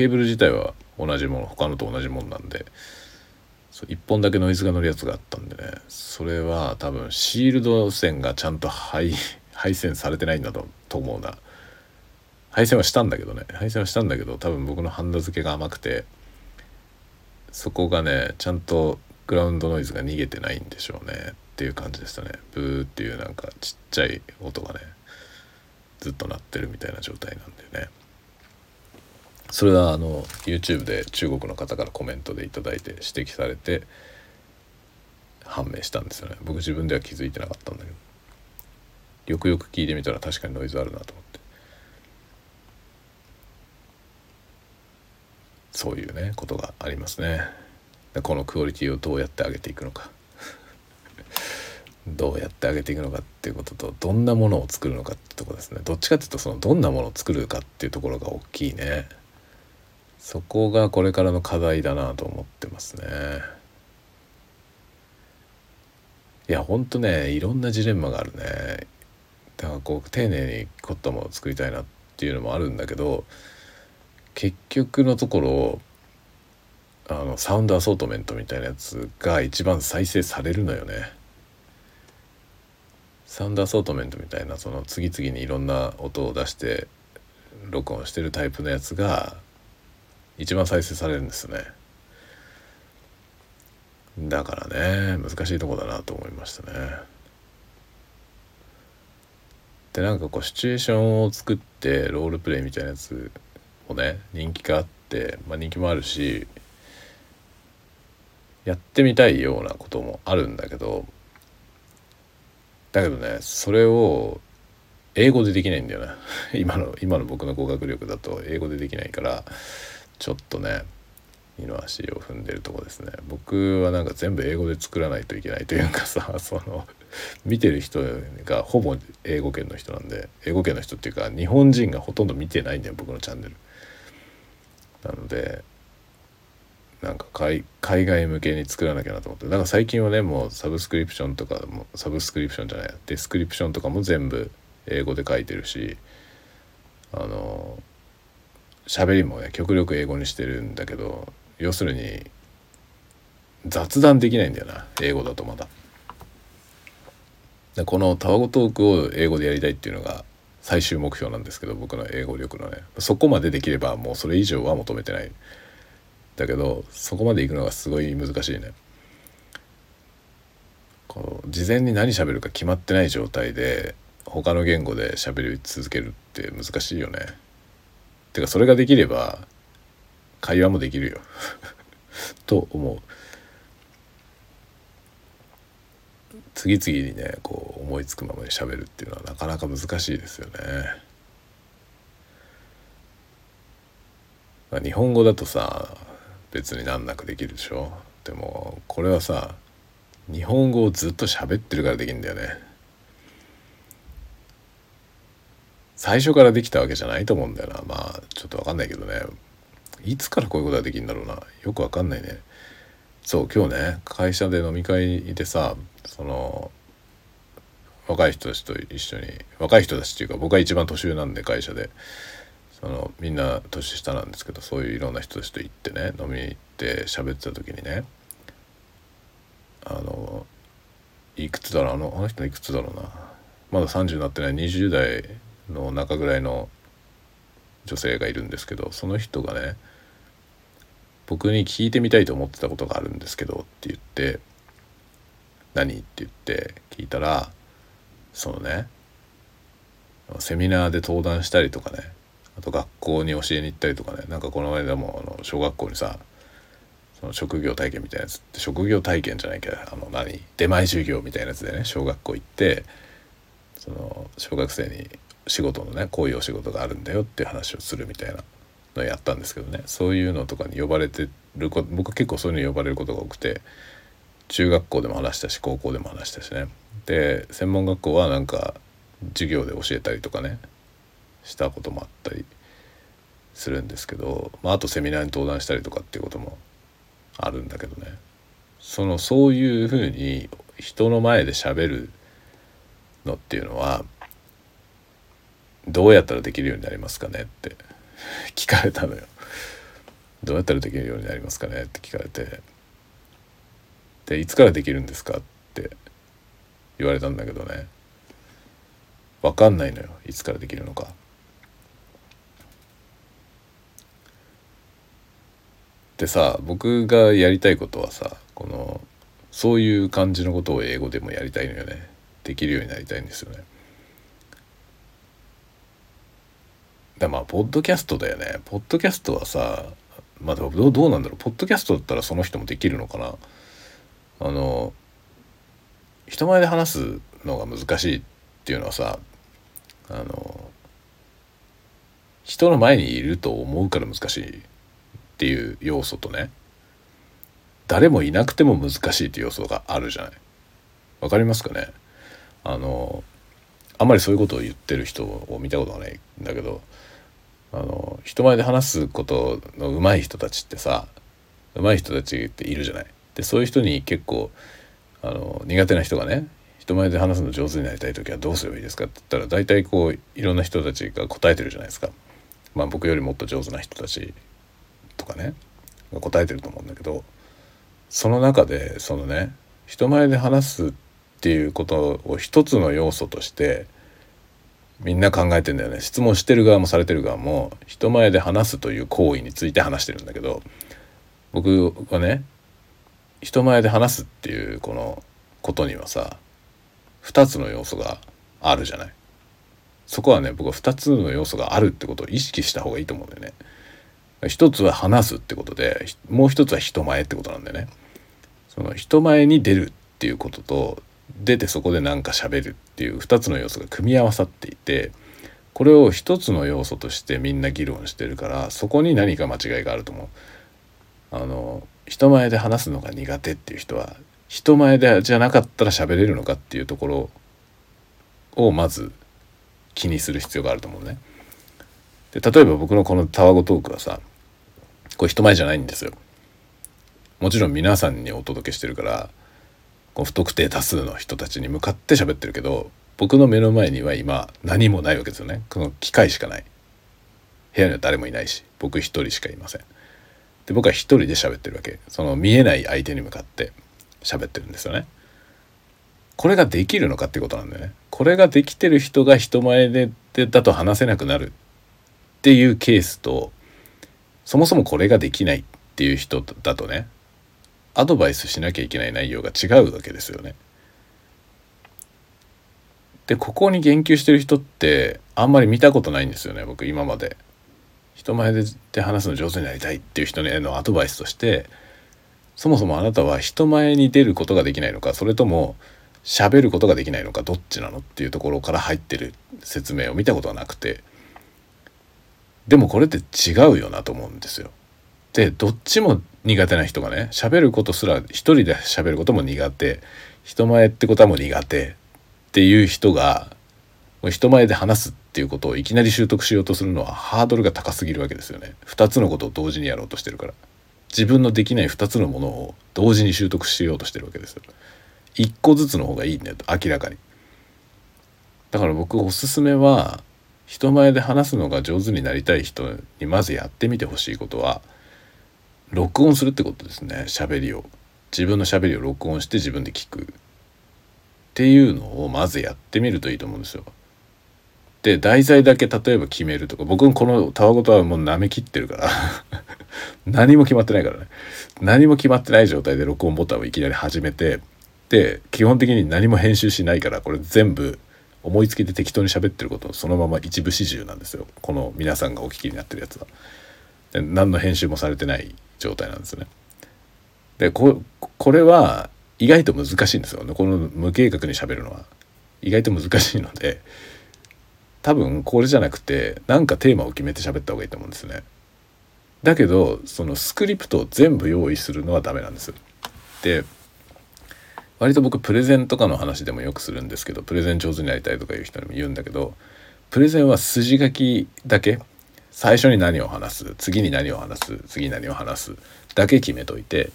ケーブル自体は同じもの他のと同じもんなんで1本だけノイズが乗るやつがあったんでねそれは多分シールド線がちゃんと配 配線されてないんだとと思うな。配線はしたんだけどね。配線はしたんだけど多分僕のハンダ付けが甘くてそこがねちゃんとグラウンドノイズが逃げてないんでしょうね。っていう感じでしたね。ブーっていうなんかちっちゃい音がねずっと鳴ってるみたいな状態なんでね。それはあの YouTube で中国の方からコメントで頂いて指摘されて判明したんですよね。僕自分では気づいてなかったんだけど。よくよく聞いてみたら確かにノイズあるなと思って。そういうねことがありますね。このクオリティをどうやって上げていくのか。どうやって上げていくのかっていうこととどんなものを作るのかってとこですね。どっちかっていうとそのどんなものを作るかっていうところが大きいね。そこがこれからの課題だなと思ってますねいやほんとねいろんなジレンマがあるねだからこう丁寧に凝ったものを作りたいなっていうのもあるんだけど結局のところあのサウンドアソートメントみたいなやつが一番再生されるのよね。サウンドアソートメントみたいなその次々にいろんな音を出して録音してるタイプのやつが一番再生されるんですね。だからね難しいとこだなと思いましたね。でなんかこうシチュエーションを作ってロールプレイみたいなやつもね人気があって、まあ、人気もあるしやってみたいようなこともあるんだけどだけどねそれを英語でできないんだよね 今の今の僕の語学力だと英語でできないからちょっとね二の足を踏んでるとこですね僕はなんか全部英語で作らないといけないというかさ その見てる人がほぼ英語圏の人なんで英語圏の人っていうか日本人がほとんど見てないんだよ僕のチャンネル。なのでなんか海外向けに作らなきゃなと思ってだから最近はねもうサブスクリプションとかもサブスクリプションじゃないデスクリプションとかも全部英語で書いてるしあの喋りもね極力英語にしてるんだけど要するに雑談できないんだよな英語だとまだ。でこのタワゴトークを英語でやりたいっていうのが最終目標なんですけど僕の英語力のね。そこまでできればもうそれ以上は求めてない。だけどそこまでいくのがすごい難しいね。こう事前に何喋るか決まってない状態で他の言語で喋り続けるって難しいよね。てかそれができれば会話もできるよ と思う次々にねこう思いつくままに喋るっていうのはなかなか難しいですよね。まあ、日本語だとさ別に難なくできるでしょでもこれはさ日本語をずっと喋ってるからできるんだよね。最初からできたわけじゃないと思うんだよな。まあちょっと分かんないけどね。いつからこういうことができるんだろうな。よく分かんないね。そう今日ね会社で飲み会でさその若い人たちと一緒に若い人たちっていうか僕が一番年上なんで会社で。そのみんな年下なんですけどそういういろんな人たちと行ってね飲みに行って喋ってた時にねあのいくつだろう？あのあの人いくつだろうな。まだ30になってない。20代の中ぐらいの女性がいるんですけどその人がね僕に聞いてみたいと思ってたことがあるんですけどって言って何って言って聞いたらそのねセミナーで登壇したりとかねあと学校に教えに行ったりとかねなんかこの間もあの小学校にさその職業体験みたいなやつって職業体験じゃないけどあの何出前授業みたいなやつでね小学校行ってその小学生に仕事のねこういうお仕事があるんだよっていう話をするみたいなのをやったんですけどね。そういうのとかに呼ばれてる僕結構そういうのに呼ばれることが多くて中学校でも話したし高校でも話したしね。で専門学校はなんか授業で教えたりとかねしたこともあったりするんですけど、まあ、あとセミナーに登壇したりとかっていうこともあるんだけどね。そのそういうふうに人の前で喋るのっていうのはどうやったらできるようになりますかねって聞かれたのよ。どうやったらできるようになりますかねって聞かれてでいつからできるんですかって言われたんだけどね分かんないのよいつからできるのか。でさ僕がやりたいことはさこのそういう感じのことを英語でもやりたいのよねできるようになりたいんですよね。だまあポッドキャストだよね。ポッドキャストはさまあどうどうなんだろう。ポッドキャストだったらその人もできるのかな。あの人前で話すのが難しいっていうのはさあの人の前にいると思うから難しいっていう要素とね誰もいなくても難しいっていう要素があるじゃない。わかりますかね。あのあんまりそういうことを言ってる人を見たことがないんだけどあの人前で話すことの上手い人たちってさ上手い人たちっているじゃない。でそういう人に結構あの苦手な人がね人前で話すの上手になりたい時はどうすればいいですかって言ったら大体こういろんな人たちが答えてるじゃないですか。まあ僕よりもっと上手な人たちとかねが答えてると思うんだけどその中でそのね人前で話すっていうことを一つの要素としてみんな考えてんだよね。質問してる側もされてる側も人前で話すという行為について話してるんだけど僕はね人前で話すっていうこのことにはさ2つの要素があるじゃない。そこはね僕は2つの要素があるってことを意識した方がいいと思うんだよね。一つは話すってことでもう一つは人前ってことなんだよね。その人前に出るっていうことと出てそこで何か喋るっていう2つの要素が組み合わさっていてこれを一つの要素としてみんな議論してるからそこに何か間違いがあると思う。あの人前で話すのが苦手っていう人は人前でじゃなかったら喋れるのかっていうところをまず気にする必要があると思うね。で例えば僕のこのタワゴトークはさこれ人前じゃないんですよ。もちろん皆さんにお届けしてるから不特定多数の人たちに向かって喋ってるけど僕の目の前には今何もないわけですよね。この機械しかない。部屋には誰もいないし僕一人しかいません。で僕は一人で喋ってるわけ。その見えない相手に向かって喋ってるんですよね。これができるのかってことなんだよね。これができてる人が人前でだと話せなくなる。っていうケースとそもそもこれができないっていう人だとねアドバイスしなきゃいけない内容が違うわけですよね。でここに言及してる人ってあんまり見たことないんですよね僕今まで。人前で話すの上手になりたいっていう人へのアドバイスとしてそもそもあなたは人前に出ることができないのかそれとも喋ることができないのかどっちなのっていうところから入ってる説明を見たことはなくてでもこれって違うよなと思うんですよ。でどっちも苦手な人がね喋ることすら一人で喋ることも苦手。人前ってことはもう苦手っていう人が人前で話すっていうことをいきなり習得しようとするのはハードルが高すぎるわけですよね。2つのことを同時にやろうとしてるから。自分のできない2つのものを同時に習得しようとしてるわけですよ。1個ずつの方がいいんだよと明らかに。だから僕おすすめは人前で話すのが上手になりたい人にまずやってみてほしいことは録音するってことですね。喋りを。自分の喋りを録音して自分で聞くっていうのをまずやってみるといいと思うんですよ。で題材だけ例えば決めるとか僕このたわごとはもう舐めきってるから。何も決まってないからね。何も決まってない状態で録音ボタンをいきなり始めてで基本的に何も編集しないからこれ全部思いつきで適当に喋ってることそのまま一部始終なんですよ。この皆さんがお聞きになってるやつは。で何の編集もされてない状態なんですね。でこれは意外と難しいんですよねこの無計画にしゃべるのは。意外と難しいので多分これじゃなくて何かテーマを決めて喋った方がいいと思うんですね。だけどそのスクリプトを全部用意するのはダメなんです。で割と僕プレゼンとかの話でもよくするんですけどプレゼン上手になりたいとかいう人にも言うんだけどプレゼンは筋書きだけ最初に何を話す？次に何を話す？次に何を話す？だけ決めといて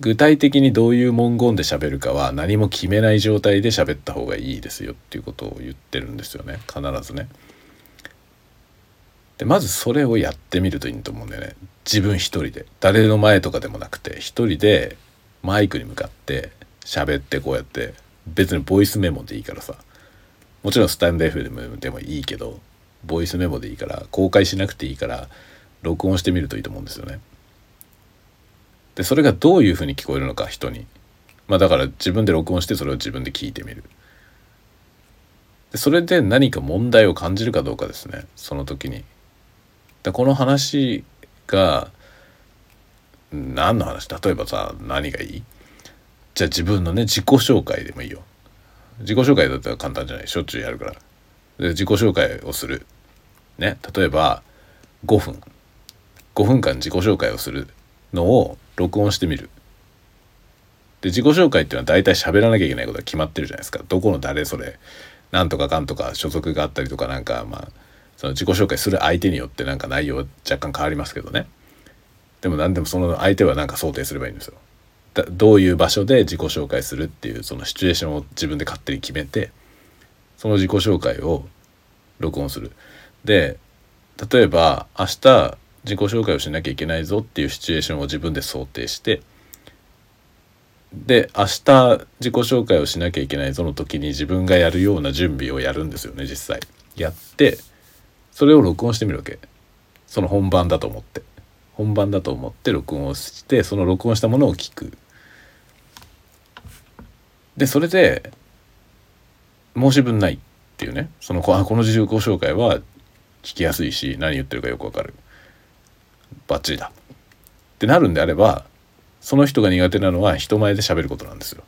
具体的にどういう文言で喋るかは何も決めない状態で喋った方がいいですよっていうことを言ってるんですよね。必ずね。でまずそれをやってみるといいと思うんだよね。自分一人で。誰の前とかでもなくて一人でマイクに向かって喋ってこうやって別にボイスメモでいいからさ。もちろんスタンド FM でもいいけどボイスメモでいいから公開しなくていいから録音してみるといいと思うんですよね。でそれがどういうふうに聞こえるのか人に。まあだから自分で録音してそれを自分で聞いてみる。でそれで何か問題を感じるかどうかですね。その時に。でこの話が何の話？例えばさ何がいい？じゃあ自分のね自己紹介でもいいよ。自己紹介だったら簡単じゃない？しょっちゅうやるから。自己紹介をする。ね例えば5分。5分間自己紹介をするのを録音してみる。で自己紹介っていうのは大体喋らなきゃいけないことが決まってるじゃないですか。どこの誰それ。なんとかかんとか所属があったりとかなんかまあその自己紹介する相手によってなんか内容若干変わりますけどね。でも何でもその相手は何か想定すればいいんですよ。どういう場所で自己紹介するっていうそのシチュエーションを自分で勝手に決めてその自己紹介を録音する。で例えば明日自己紹介をしなきゃいけないぞっていうシチュエーションを自分で想定してで明日自己紹介をしなきゃいけないぞの時に自分がやるような準備をやるんですよね実際。やってそれを録音してみるわけ。その本番だと思って。本番だと思って録音をしてその録音したものを聞く。でそれで申し分ないっていうね。そのこの自己紹介は聞きやすいし何言ってるかよくわかる。バッチリだ。ってなるんであればその人が苦手なのは人前で喋ることなんですよ。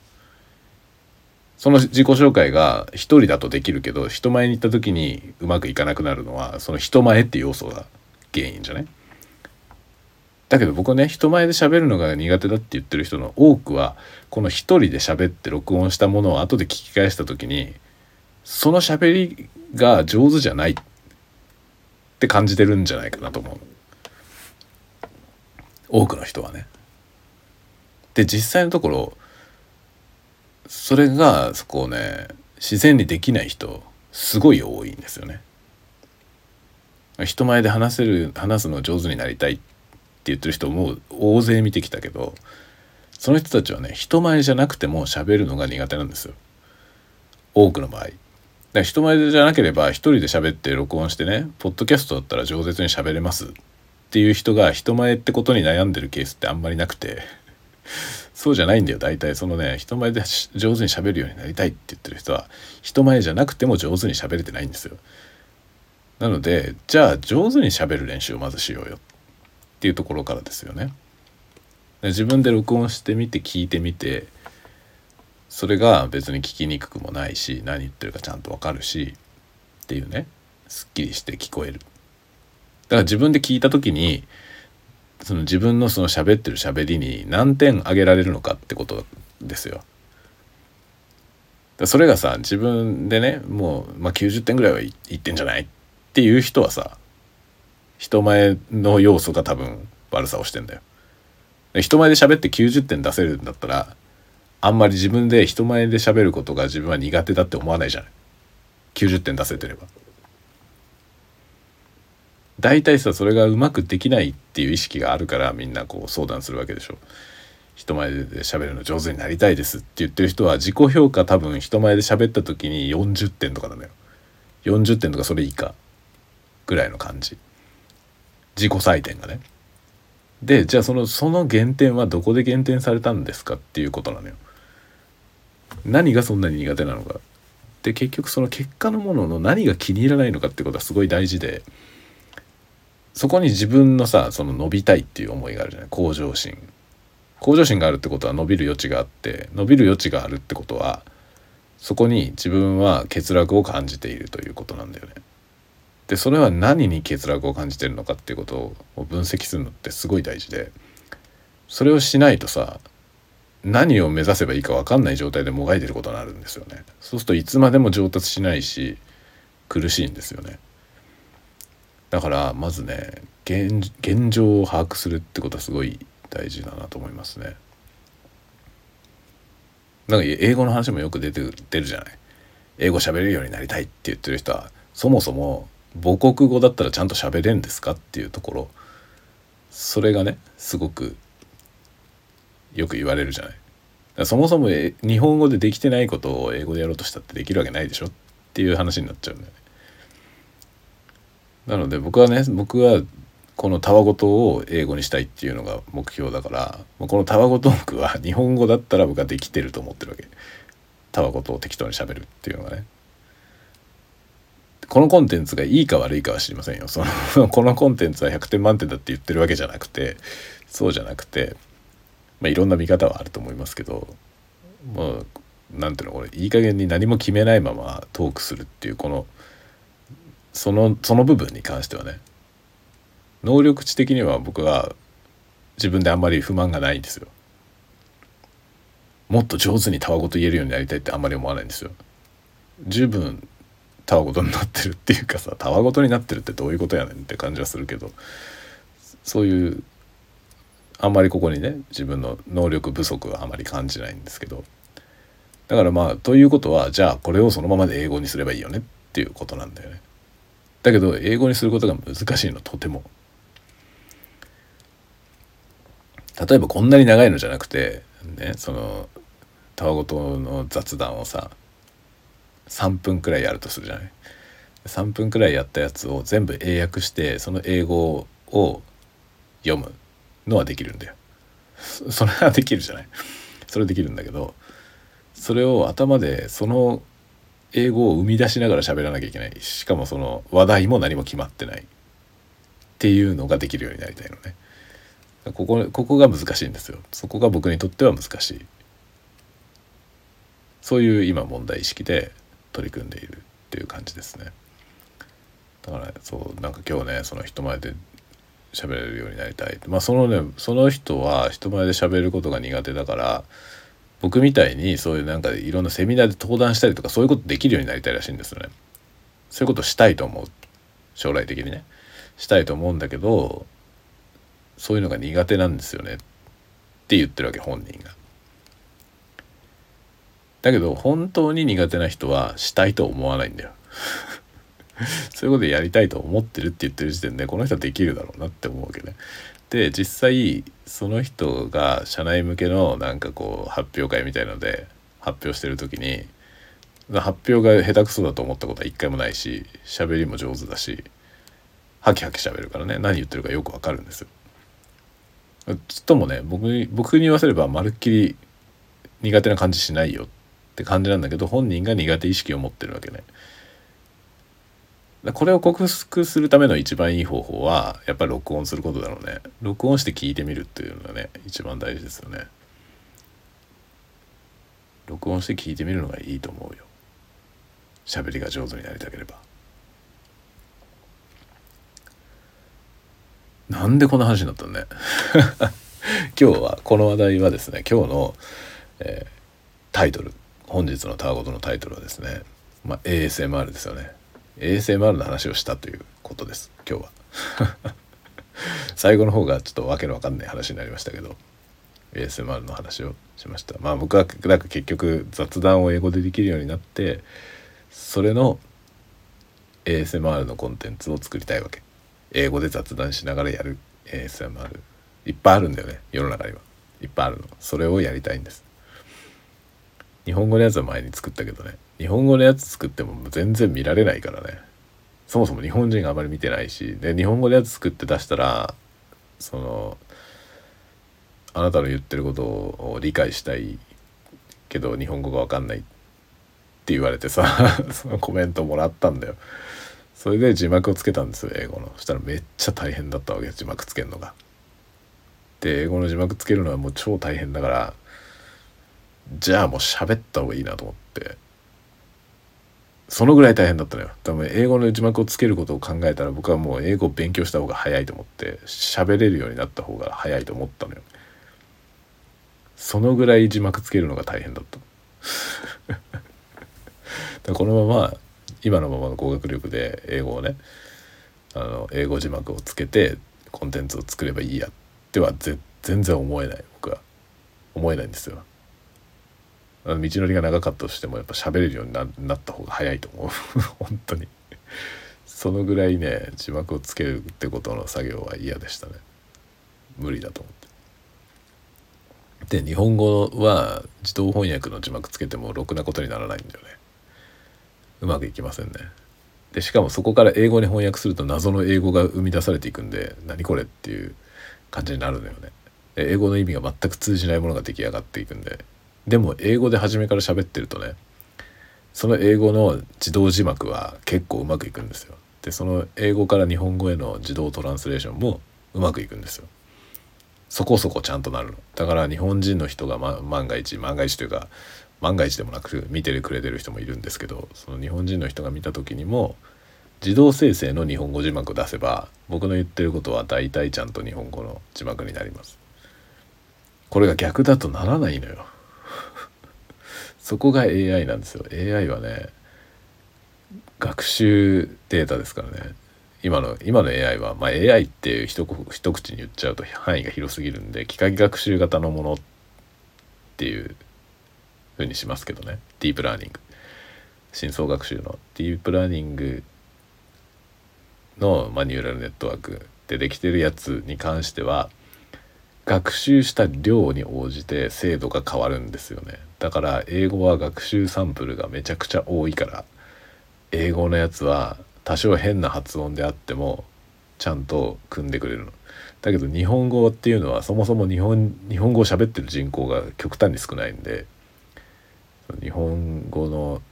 その自己紹介が一人だとできるけど人前に行った時にうまくいかなくなるのはその人前っていう要素が原因じゃない？だけど僕ね人前で喋るのが苦手だって言ってる人の多くはこの一人で喋って録音したものを後で聞き返した時にその喋りが上手じゃないって感じてるんじゃないかなと思う多くの人はね。で実際のところそれがこうね自然にできない人すごい多いんですよね。人前で話せる話すの上手になりたいって言ってる人も大勢見てきたけどその人たちはね人前じゃなくても喋るのが苦手なんですよ多くの場合。だ人前じゃなければ一人で喋って録音してねポッドキャストだったら饒舌に喋れますっていう人が人前ってことに悩んでるケースってあんまりなくて そうじゃないんだよ大体そのね人前で上手に喋るようになりたいって言ってる人は人前じゃなくても上手に喋れてないんですよ。なのでじゃあ上手に喋る練習をまずしようよっていうところからですよね。自分で録音してみて聞いてみてそれが別に聞きにくくもないし何言ってるかちゃんと分かるしっていうねすっきりして聞こえる。だから自分で聞いた時にその自分のその喋ってる喋りに何点あげられるのかってことですよ。それがさ自分でねもう、まあ、90点ぐらいはいってんじゃないっていう人はさ人前の要素が多分悪さをしてんだよ。人前で喋って90点出せるんだったらあんまり自分で人前で喋ることが自分は苦手だって思わないじゃない90点出せてれば。大体さそれがうまくできないっていう意識があるからみんなこう相談するわけでしょ。人前で喋るの上手になりたいですって言ってる人は自己評価多分人前で喋った時に40点とかなのよ。40点とかそれ以下ぐらいの感じ。自己採点がね。でじゃあそのその減点はどこで減点されたんですかっていうことなのよ。何がそんなに苦手なのか。で結局その結果のものの何が気に入らないのかってことはすごい大事で。そこに自分のさその伸びたいっていう思いがあるじゃない向上心向上心があるってことは伸びる余地があって伸びる余地があるってことはそこに自分は欠落を感じているということなんだよね。でそれは何に欠落を感じてるのかっていうことを分析するのってすごい大事でそれをしないとさ何を目指せばいいか分かんない状態でもがいてることになるんですよね。そうするといつまでも上達しないし苦しいんですよね。だからまずね現状を把握するってことはすごい大事だなと思いますね。なんか英語の話もよく出て出るじゃない？英語喋れるようになりたいって言ってる人はそもそも母国語だったらちゃんと喋れんですかっていうところそれがねすごくよく言われるじゃない。そもそも日本語でできてないことを英語でやろうとしたってできるわけないでしょっていう話になっちゃうんだよね。なので僕はね僕はこのたわごとを英語にしたいっていうのが目標だからこのたわごとークは 日本語だったら僕はできてると思ってるわけたわごとを適当にしゃべるっていうのがねこのコンテンツがいいか悪いかは知りませんよその このコンテンツは100点満点だって言ってるわけじゃなくてそうじゃなくてまあいろんな見方はあると思いますけどもうなんていうのこれいい加減に何も決めないままトークするっていうこのそのその部分に関してはね能力値的には僕は自分であんまり不満がないんですよ。もっと上手にたわごと言えるようになりたいってあんまり思わないんですよ。十分たわごとになってるっていうかさたわごとになってるってどういうことやねんって感じはするけどそういうあんまりここにね自分の能力不足はあまり感じないんですけどだからまあということはじゃあこれをそのままで英語にすればいいよねっていうことなんだよね。だけど英語にすることが難しいのとても。例えばこんなに長いのじゃなくてねそのたわごとの雑談をさ3分くらいやるとするじゃない？3分くらいやったやつを全部英訳してその英語を読むのはできるんだよ。それはできるじゃない。それできるんだけどそれを頭でその英語を生み出しながら喋らなきゃいけない。しかもその話題も何も決まってない。っていうのができるようになりたいのね。ここここが難しいんですよ。そこが僕にとっては難しい。そういう今問題意識で取り組んでいるっていう感じですね。だからそうなんか今日ねその人前で喋れるようになりたいまあそのねその人は人前で喋ることが苦手だから僕みたいにそういうなんかいろんなセミナーで登壇したりとかそういうことできるようになりたいらしいんですよね。そういうことしたいと思う将来的にねしたいと思うんだけどそういうのが苦手なんですよねって言ってるわけ本人が。だけど本当に苦手な人はしたいと思わないんだよ。そういうことやりたいと思ってるって言ってる時点でこの人はできるだろうなって思うわけね。で実際その人が社内向けのなんかこう発表会みたいので発表してる時に発表が下手くそだと思ったことは一回もないし喋りも上手だしハキハキ喋るからね何言ってるかよくわかるんですよ。ちっともね僕僕に言わせればまるっきり苦手な感じしないよって感じなんだけど本人が苦手意識を持ってるわけね。これを克服するための一番いい方法はやっぱり録音することだろうね。録音して聞いてみるっていうのがね一番大事ですよね。録音して聞いてみるのがいいと思うよ。喋りが上手になりたければ。なんでこんな話になったんね。今日はこの話題はですね今日の、えー、タイトル。本日のタワゴトのタイトルはですね、まあ、ASMR ですよね。ASMR の話をしたということです。今日は。最後の方がちょっとわけのわかんない話になりましたけど ASMR の話をしました。まあ僕はなんか結局雑談を英語でできるようになってそれの ASMR のコンテンツを作りたいわけ。英語で雑談しながらやる ASMR いっぱいあるんだよね世の中には。いっぱいあるの。それをやりたいんです。日本語のやつは前に作ったけどね。日本語のやつ作っても全然見られないからね。そもそも日本人があまり見てないし。で日本語のやつ作って出したらそのあなたの言ってることを理解したいけど日本語が分かんないって言われてさ そのコメントもらったんだよ。それで字幕をつけたんですよ英語の。そしたらめっちゃ大変だったわけ字幕つけるのが。で英語の字幕つけるのはもう超大変だからじゃあもう喋った方がいいなと思って。そのぐらい大変だったのよ。多分英語の字幕をつけることを考えたら僕はもう英語を勉強した方が早いと思って喋れるようになった方が早いと思ったのよ。そのぐらい字幕つけるのが大変だった。このまま今のままの語学力で英語をねあの英語字幕をつけてコンテンツを作ればいいやっては全然思えない。僕は思えないんですよ。道のりが長かったとしてもやっぱ喋れるようにななった方が早いと思う。本当に。そのぐらいね字幕をつけるってことの作業は嫌でしたね。無理だと思って。で日本語は自動翻訳の字幕つけてもろくなことにならないんだよね。うまくいきませんね。でしかもそこから英語に翻訳すると謎の英語が生み出されていくんで何これっていう感じになるのよね。英語の意味が全く通じないものが出来上がっていくんででも英語で初めから喋ってるとねその英語の自動字幕は結構うまくいくんですよ。でその英語から日本語への自動トランスレーションもうまくいくんですよ。そこそこちゃんとなるの。だから日本人の人が、ま、万が一万が一というか万が一でもなく見てくれてる人もいるんですけどその日本人の人が見た時にも自動生成の日本語字幕を出せば僕の言ってることは大体ちゃんと日本語の字幕になります。これが逆だとならないのよ。そこが AI なんですよ。AI はね学習データですからね。今の今の AI は、まあ、AI っていう一一口に言っちゃうと範囲が広すぎるんで機械学習型のものっていうふうにしますけどね。ディープラーニング深層学習の。ディープラーニングの、まあ、ニューラルネットワークでできてるやつに関しては学習した量に応じて精度が変わるんですよね。だから英語は学習サンプルがめちゃくちゃ多いから英語のやつは多少変な発音であってもちゃんと組んでくれるの。だけど日本語っていうのはそもそも日本日本語を喋ってる人口が極端に少ないんで日本語の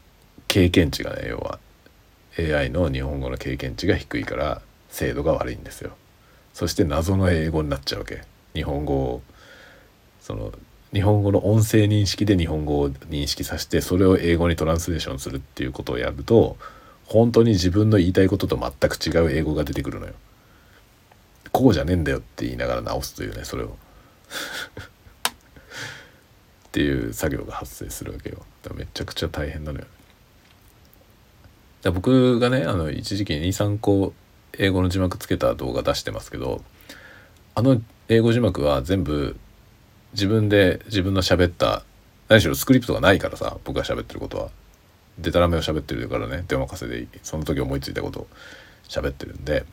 経験値がね要は AI の日本語の経験値が低いから精度が悪いんですよ。そして謎の英語になっちゃうわけ。日本語をその日本語の音声認識で日本語を認識させてそれを英語にトランスレーションするっていうことをやると本当に自分の言いたいことと全く違う英語が出てくるのよ。こうじゃねえんだよって言いながら直すというねそれを。っていう作業が発生するわけよ。めちゃくちゃ大変なのよ。だ僕がねあの一時期23個英語の字幕つけた動画出してますけどあの英語字幕は全部自分で自分の喋った何しろスクリプトがないからさ僕が喋ってることは。でたらめを喋ってるからね電話稼いでその時思いついたことを喋ってるんで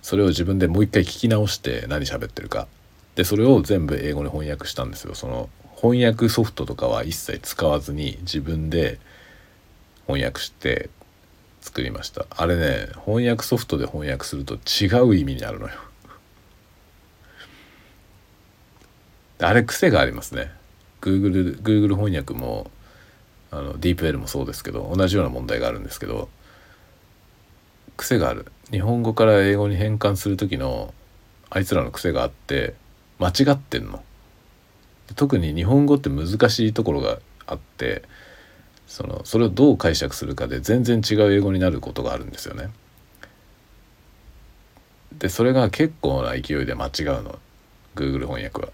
それを自分でもう一回聞き直して何喋ってるか。でそれを全部英語に翻訳したんですよ。その翻訳ソフトとかは一切使わずに自分で翻訳して作りました。あれね翻訳ソフトで翻訳すると違う意味になるのよ。あれ癖がありますね Google, Google 翻訳もあの DeepL もそうですけど同じような問題があるんですけど癖がある日本語から英語に変換する時のあいつらの癖があって間違ってんの特に日本語って難しいところがあってそのそれをどう解釈するかで全然違う英語になることがあるんですよね。でそれが結構な勢いで間違うの Google 翻訳は。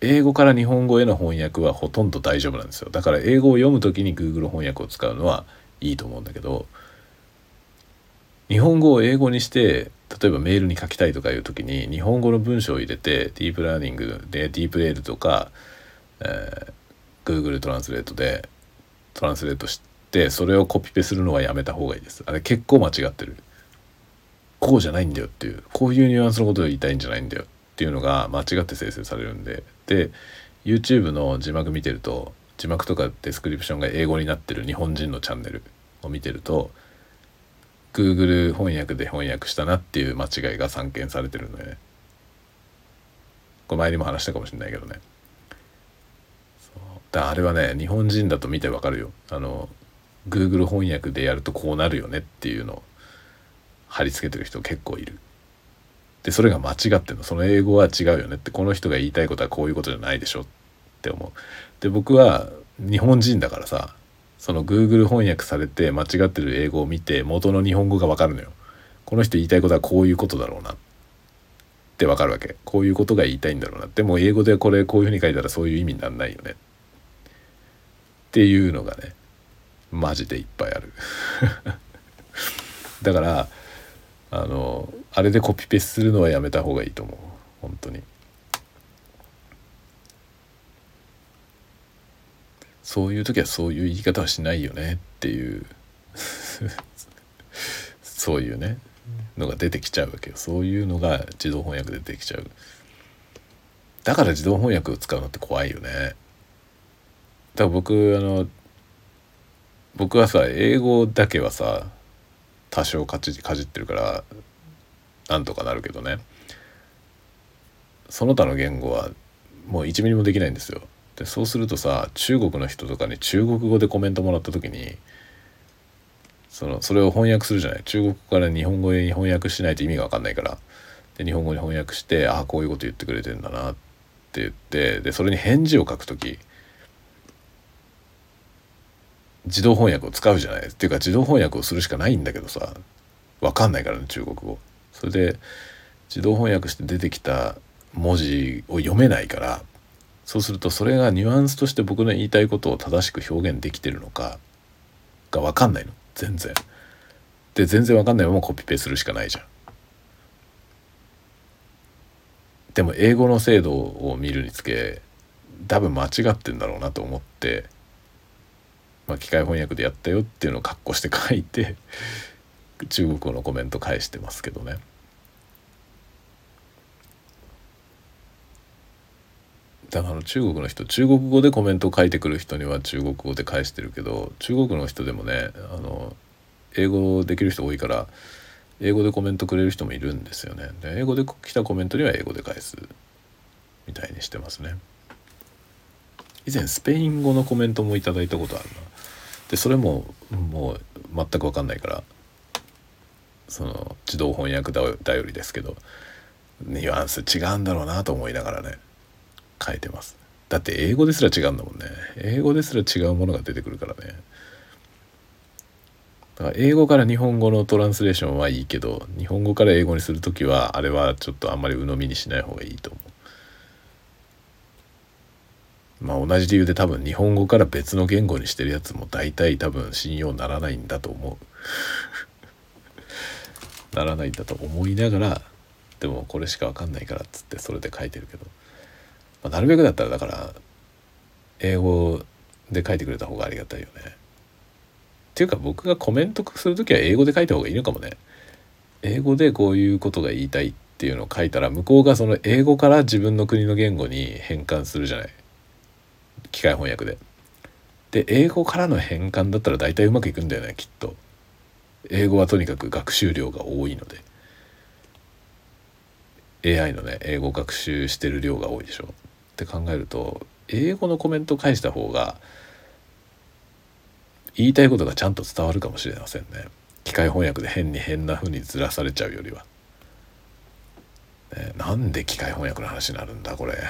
英語から日本語への翻訳はほとんど大丈夫なんですよ。だから英語を読む時に Google 翻訳を使うのはいいと思うんだけど日本語を英語にして例えばメールに書きたいとかいう時に日本語の文章を入れてディープラーニングでディープレールとか、えー、Google トランスレートでトランスレートしてそれをコピペするのはやめた方がいいです。あれ結構間違ってる。こうじゃないんだよっていうこういうニュアンスのことを言いたいんじゃないんだよっていうのが間違って生成されるんでで YouTube の字幕見てると字幕とかデスクリプションが英語になってる日本人のチャンネルを見てると Google 翻訳で翻訳したなっていう間違いが散見されてるので、ね、これ前にも話したかもしれないけどね。だあれはね日本人だと見てわかるよ。あの Google 翻訳でやるとこうなるよねっていうのを貼り付けてる人結構いる。でそれが間違ってんの。その英語は違うよねって。この人が言いたいことはこういうことじゃないでしょって思う。で僕は日本人だからさその Google 翻訳されて間違ってる英語を見て元の日本語がわかるのよ。この人言いたいことはこういうことだろうな。ってわかるわけ。こういうことが言いたいんだろうな。でも英語でこれこういうふうに書いたらそういう意味になんないよね。っていうのがねマジでいっぱいある。だからあのあれでコピペするのはやめた方がいいと思う。本当に。そういう時はそういう言い方はしないよねっていう。そういうね。のが出てきちゃうわけよ。そういうのが自動翻訳で出てきちゃう。だから自動翻訳を使うのって怖いよね。だから僕あの僕はさ英語だけはさ多少かじかじってるからなんとかなるけどねその他の言語はもう1ミリもできないんですよ。でそうするとさ中国の人とかに中国語でコメントもらった時にそのそれを翻訳するじゃない中国から日本語に翻訳しないと意味が分かんないからで日本語に翻訳してああこういうこと言ってくれてんだなって言ってでそれに返事を書く時自動翻訳を使うじゃないっていうか自動翻訳をするしかないんだけどさ分かんないからね中国語。それで自動翻訳して出てきた文字を読めないからそうするとそれがニュアンスとして僕の言いたいことを正しく表現できてるのかが分かんないの全然。で全然分かんないままコピペするしかないじゃん。でも英語の精度を見るにつけ多分間違ってんだろうなと思ってまあ、機械翻訳でやったよっていうのを括弧して書いて中国語のコメント返してますけどね。だから中国の人中国語でコメントを書いてくる人には中国語で返してるけど中国の人でもねあの英語できる人多いから英語でコメントくれる人もいるんですよね。で英語で来たコメントには英語で返すみたいにしてますね。以前スペイン語のコメントもいただいたことあるな。でそれももう全く分かんないからその自動翻訳だ頼りですけどニュアンス違うんだろうなと思いながらね書いてますだって英語ですら違うんだもんね英語ですら違うものが出てくるからねだから英語から日本語のトランスレーションはいいけど日本語から英語にする時はあれはちょっとあんまり鵜呑みにしない方がいいと思う。まあ同じ理由で多分日本語から別の言語にしてるやつも大体多分信用ならないんだと思う。ならないんだと思いながらでもこれしか分かんないからっつってそれで書いてるけど、まあ、なるべくだったらだから英語で書いてくれた方がありがたいよね。っていうか僕がコメントする時は英語で書いた方がいいのかもね。英語でこういうことが言いたいっていうのを書いたら向こうがその英語から自分の国の言語に変換するじゃない機械翻訳で。で英語からの変換だったら大体うまくいくんだよねきっと。英語はとにかく学習量が多いので AI のね英語学習してる量が多いでしょって考えると英語のコメント返した方が言いたいことがちゃんと伝わるかもしれませんね。機械翻訳で変に変な風にずらされちゃうよりは、ね、なんで機械翻訳の話になるんだこれ。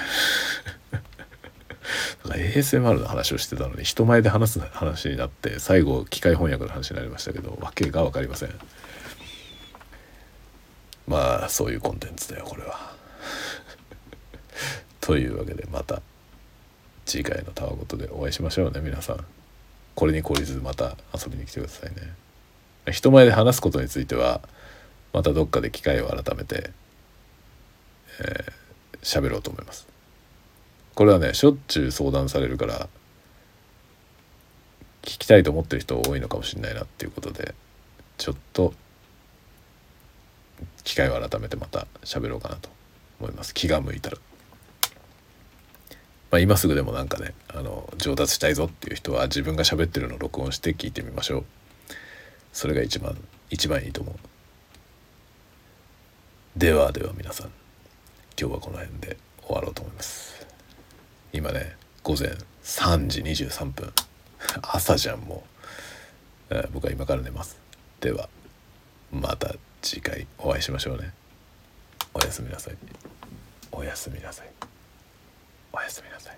ASMR の話をしてたのに人前で話す話になって最後機械翻訳の話になりましたけど訳が分かりません。まあそういうコンテンツだよこれは。というわけでまた次回のたわごとでお会いしましょうね皆さん。これに懲りずまた遊びに来てくださいね人前で話すことについてはまたどっかで機会を改めて喋、えー、ろうと思いますこれはねしょっちゅう相談されるから聞きたいと思ってる人多いのかもしれないなっていうことでちょっと機会を改めてまた喋ろうかなと思います気が向いたら。まあ、今すぐでもなんかねあの上達したいぞっていう人は自分が喋ってるのを録音して聞いてみましょう。それが一番一番いいと思う。ではでは皆さん今日はこの辺で終わろうと思います。今ね午前3時23分。朝じゃんもう、えー、僕は今から寝ます。ではまた次回お会いしましょうね。おやすみなさい。おやすみなさい。おやすみなさい。